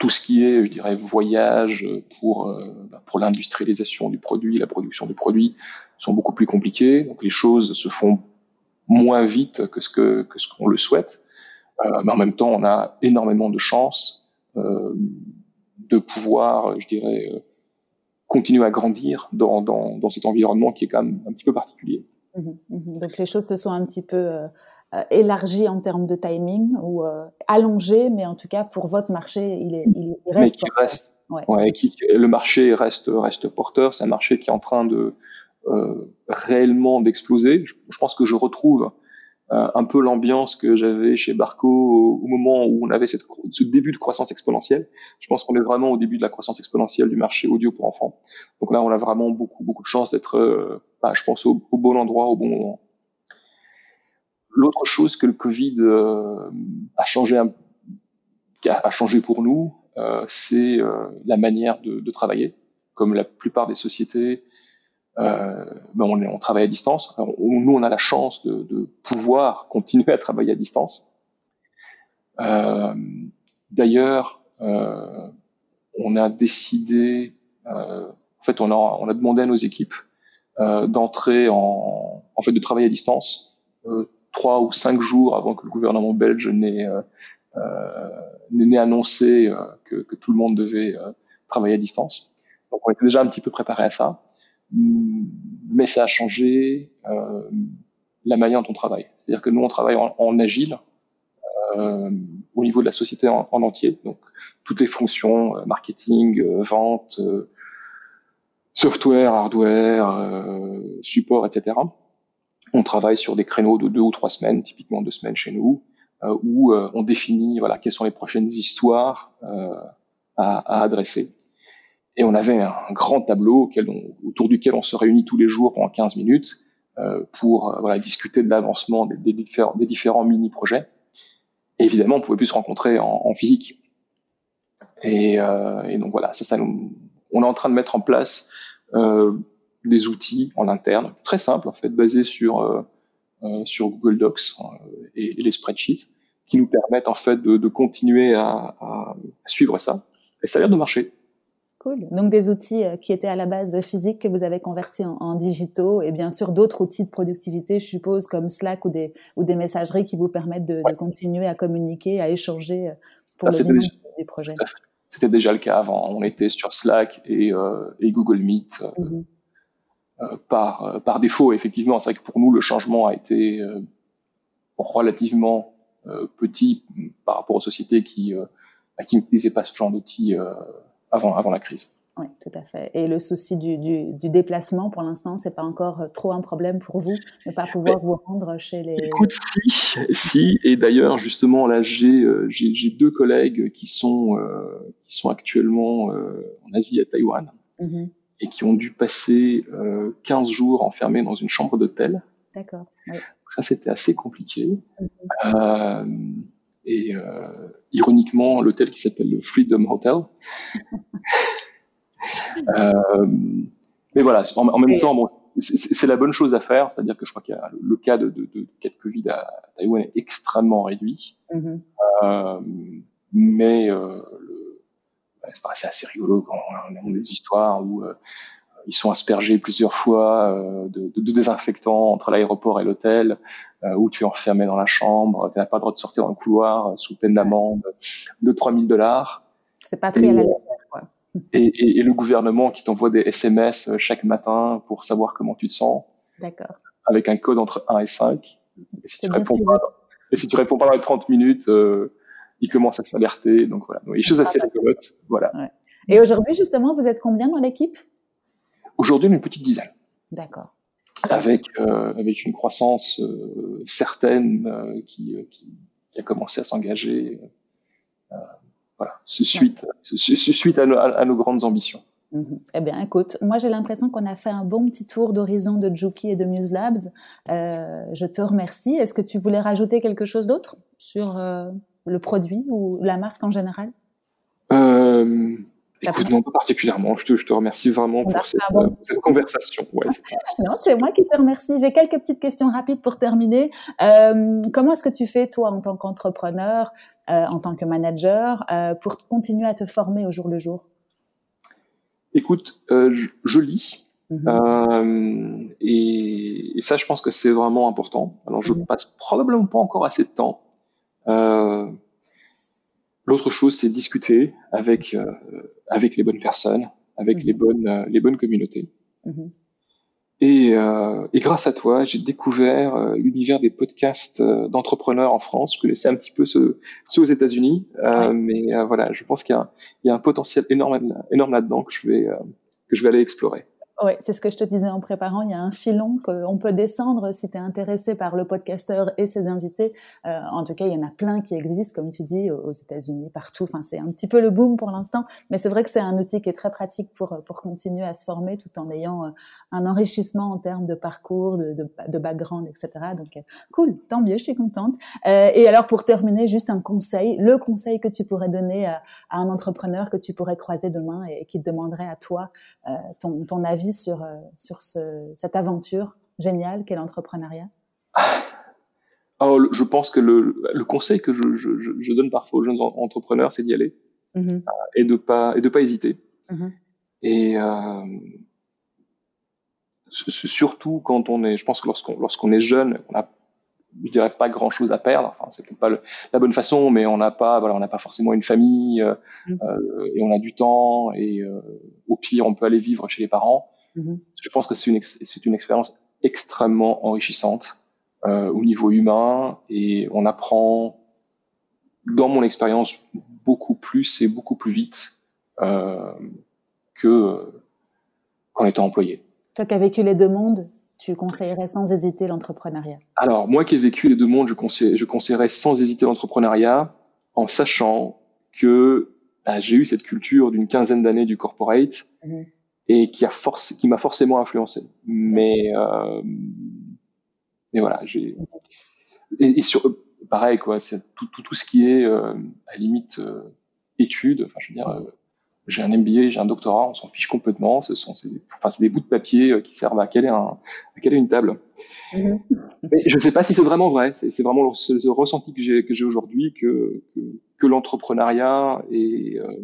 tout ce qui est, je dirais, voyage pour euh, bah, pour l'industrialisation du produit, la production du produit sont beaucoup plus compliqués. Donc les choses se font moins vite que ce que, que ce qu'on le souhaite. Euh, mais en même temps, on a énormément de chance euh, de pouvoir, je dirais, euh, continuer à grandir dans, dans, dans, cet environnement qui est quand même un petit peu particulier. Mmh mmh Donc les choses se sont un petit peu euh, élargies en termes de timing ou euh, allongées, mais en tout cas pour votre marché, il, est, il reste. Mais qui reste. Ouais. ouais qui, le marché reste reste porteur. C'est un marché qui est en train de euh, réellement d'exploser. Je, je, pense que je retrouve euh, un peu l'ambiance que j'avais chez Barco au, moment où on avait ce début de croissance exponentielle. Je pense qu'on est vraiment au début de la croissance exponentielle du marché audio pour enfants. Donc là, on a vraiment beaucoup, beaucoup de chance d'être, euh, bah, je pense, au, bon endroit, au bon moment. L'autre chose que le Covid euh, a changé, a, changé pour nous, euh, c'est euh, la manière de, travailler. Comme la plupart des sociétés, euh, ben on, on, travaille à distance. Nous, on a la chance de, de, pouvoir continuer à travailler à distance. Euh, D'ailleurs, euh, on a décidé, euh, en fait, on a, on a demandé à nos équipes euh, d'entrer en, en fait, de travailler à distance euh, trois ou cinq jours avant que le gouvernement belge n'ait n'ait annoncé que, que, tout le monde devait travailler à distance. Donc, on était déjà un petit peu préparé à ça mais ça a changé euh, la manière dont on travaille. C'est-à-dire que nous, on travaille en, agile euh, au niveau de la société en, en, entier. Donc, toutes les fonctions, euh, marketing, vente, software, hardware, support, etc. On travaille sur des créneaux de deux ou trois semaines, typiquement deux semaines chez nous, où on définit voilà quelles sont les prochaines histoires à adresser. Et on avait un grand tableau auquel on, autour duquel on se réunit tous les jours pendant 15 minutes euh, pour euh, voilà, discuter de l'avancement des, des, des différents mini-projets. Et évidemment, on pouvait plus se rencontrer en, en physique. Et, euh, et, donc voilà, ça, ça on est en train de mettre en place euh, des outils en interne, très simples en fait, basés sur euh, euh, sur Google Docs et, et, les spreadsheets, qui nous permettent en fait de, de continuer à, à suivre ça. Et ça a l'air de marcher. Cool. Donc des outils euh, qui étaient à la base physiques que vous avez convertis en, en digitaux et bien sûr d'autres outils de productivité, je suppose, comme Slack ou des, ou des messageries qui vous permettent de, ouais. de continuer à communiquer, à échanger euh, pour Ça, le déjà, des projets. C'était déjà le cas avant. On était sur Slack et, euh, et Google Meet euh, mm -hmm. euh, par, par défaut. Effectivement, c'est vrai que pour nous, le changement a été relativement petit par rapport aux sociétés qui, qui n'utilisaient pas ce genre d'outils avant, avant la crise. Oui, tout à fait. Et le souci du, du, du déplacement, pour l'instant, c'est pas encore trop un problème pour vous, ne pas pouvoir Mais, vous rendre chez les. Écoute, si, si. Et d'ailleurs, justement, là, j'ai euh, j'ai deux collègues qui sont euh, qui sont actuellement euh, en Asie, à Taïwan, mm -hmm. et qui ont dû passer 15 jours enfermés dans une chambre d'hôtel. D'accord. Oui. Ça, c'était assez compliqué. Mm -hmm. Et euh, ironiquement, l'hôtel qui s'appelle le Freedom Hotel. euh, mais voilà, en, en même temps, bon, c'est la bonne chose à faire, c'est-à-dire que je crois que le cas de, de, de, cas de Covid à Taïwan est extrêmement réduit, mm -hmm. euh, mais euh, c'est assez rigolo quand on a des histoires où euh, ils sont aspergés plusieurs fois euh, de, de, de, désinfectants entre l'aéroport et l'hôtel, euh, où tu es enfermé dans la chambre, tu n'as pas le droit de sortir dans le couloir euh, sous peine d'amende de 3000 dollars. C'est pas pris et, à la légère, quoi. Et, et, et, le gouvernement qui t'envoie des SMS chaque matin pour savoir comment tu te sens. D'accord. Avec un code entre 1 et 5. Et si, tu réponds pas, et si tu réponds pas dans les 30 minutes, euh, il commence à s'alerter. Donc voilà, donc, les choses assez rigolotes. Voilà. Ouais. Et aujourd'hui, justement, vous êtes combien dans l'équipe? Aujourd'hui, une petite dizaine. D'accord. Avec, euh, avec une croissance euh, certaine euh, qui, qui, qui, a commencé à s'engager. Voilà, suite, ouais. suite à, nos, à, nos grandes ambitions. Mm -hmm. Eh bien, écoute, moi j'ai l'impression qu'on a fait un bon petit tour d'horizon de Juki et de Muse Labs. Je te remercie. Est-ce que tu voulais rajouter quelque chose d'autre sur le produit ou la marque en général? Écoute, non, pas particulièrement. Je te, je te remercie vraiment pour cette, bon cette, conversation. Ouais, non, c'est moi qui te remercie. J'ai quelques petites questions rapides pour terminer. Euh, comment est-ce que tu fais, toi, en tant qu'entrepreneur, euh, en tant que manager, euh, pour continuer à te former au jour le jour? Écoute, euh, je, je, lis. Mm et, ça, je pense que c'est vraiment important. Alors, je mhm. passe probablement pas encore assez de temps. L'autre chose, c'est discuter avec avec les bonnes personnes, avec les bonnes les bonnes communautés. Et, euh, et, grâce à toi, j'ai découvert euh, l'univers des podcasts euh, d'entrepreneurs en France. Je connaissais un petit peu ceux, ceux aux États-Unis, euh, mais euh, voilà, je pense qu'il y, y, a un potentiel énorme, énorme là-dedans que je vais que je vais aller explorer. Oui, c'est ce que je te disais en préparant. Il y a un filon qu'on peut descendre si tu es intéressé par le podcasteur et ses invités. Euh, en tout cas, il y en a plein qui existent, comme tu dis, aux États-Unis, partout. Enfin, c'est un petit peu le boom pour l'instant, mais c'est vrai que c'est un outil qui est très pratique pour pour continuer à se former tout en ayant euh, un enrichissement en termes de parcours, de, de, de background, etc. Donc, euh, cool, tant mieux, je suis contente. Euh, et alors, pour terminer, juste un conseil, le conseil que tu pourrais donner à, à un entrepreneur que tu pourrais croiser demain et, qui te demanderait à toi euh, ton, ton avis sur, euh, sur ce, cette aventure géniale qu'est l'entrepreneuriat? Alors, je pense que le, le conseil que je, je, je, donne parfois aux jeunes entrepreneurs, c'est d'y aller mm-hmm. euh, et de pas et de pas hésiter. Mm-hmm. Et euh, surtout quand on est, je pense que lorsqu'on lorsqu'on est jeune, on a je dirais pas grand chose à perdre. Enfin, c'est pas la bonne façon, mais on n'a pas, voilà, on n'a pas forcément une famille euh, mm. euh, et on a du temps et euh, au pire, on peut aller vivre chez les parents. Mm-hmm. Je pense que c'est une, c'est une expérience extrêmement enrichissante euh, au niveau humain et on apprend, dans mon expérience, beaucoup plus et beaucoup plus vite euh, que qu'en étant employé. Toi qui as vécu les deux mondes, tu conseillerais sans hésiter l'entrepreneuriat? Alors, moi qui ai vécu les deux mondes, je, conseille, je conseillerais sans hésiter l'entrepreneuriat en sachant que bah, j'ai eu cette culture d'une quinzaine d'années du corporate mm-hmm. Et qui a force, qui m'a forcément influencé. Mais, euh, mais voilà, j'ai et, sur pareil quoi, c'est tout, tout, tout ce qui est euh, à limite euh, études. Enfin, je veux dire, euh, j'ai un MBA, j'ai un doctorat, on s'en fiche complètement. Ce sont, enfin, c'est des bouts de papier euh, qui servent à caler, un, à caler une table. Mm-hmm. Mais je ne sais pas si c'est vraiment vrai. C'est vraiment le, le, ressenti que j'ai que j'ai aujourd'hui que, que, que l'entrepreneuriat et, euh,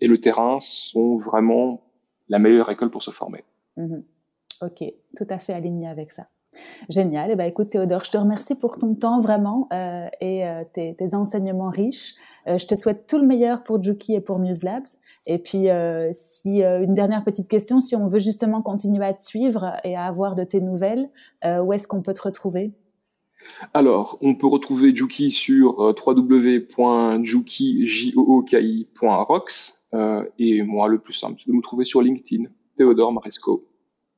et le terrain sont vraiment la meilleure école pour se former. Mm-hmm. Ok, tout à fait aligné avec ça. Génial. Eh ben, écoute, Théodore, je te remercie pour ton temps vraiment euh, et euh, tes, tes, enseignements riches. Euh, je te souhaite tout le meilleur pour Juki et pour Muse Labs. Et puis, si une dernière petite question, si on veut justement continuer à te suivre et à avoir de tes nouvelles, où est-ce qu'on peut te retrouver? Alors, on peut retrouver Juki sur www.juki.rocks et moi, le plus simple, c'est de me trouver sur LinkedIn, Théodore Maresco.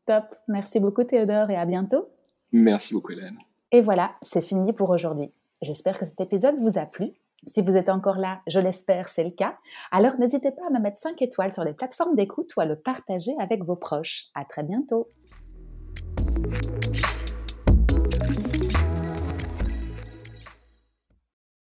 Top. Merci beaucoup, Théodore, et à bientôt. Merci beaucoup, Hélène. Et voilà, c'est fini pour aujourd'hui. J'espère que cet épisode vous a plu. Si vous êtes encore là, je l'espère, c'est le cas. Alors n'hésitez pas à me mettre 5 étoiles sur les plateformes d'écoute ou à le partager avec vos proches. À très bientôt.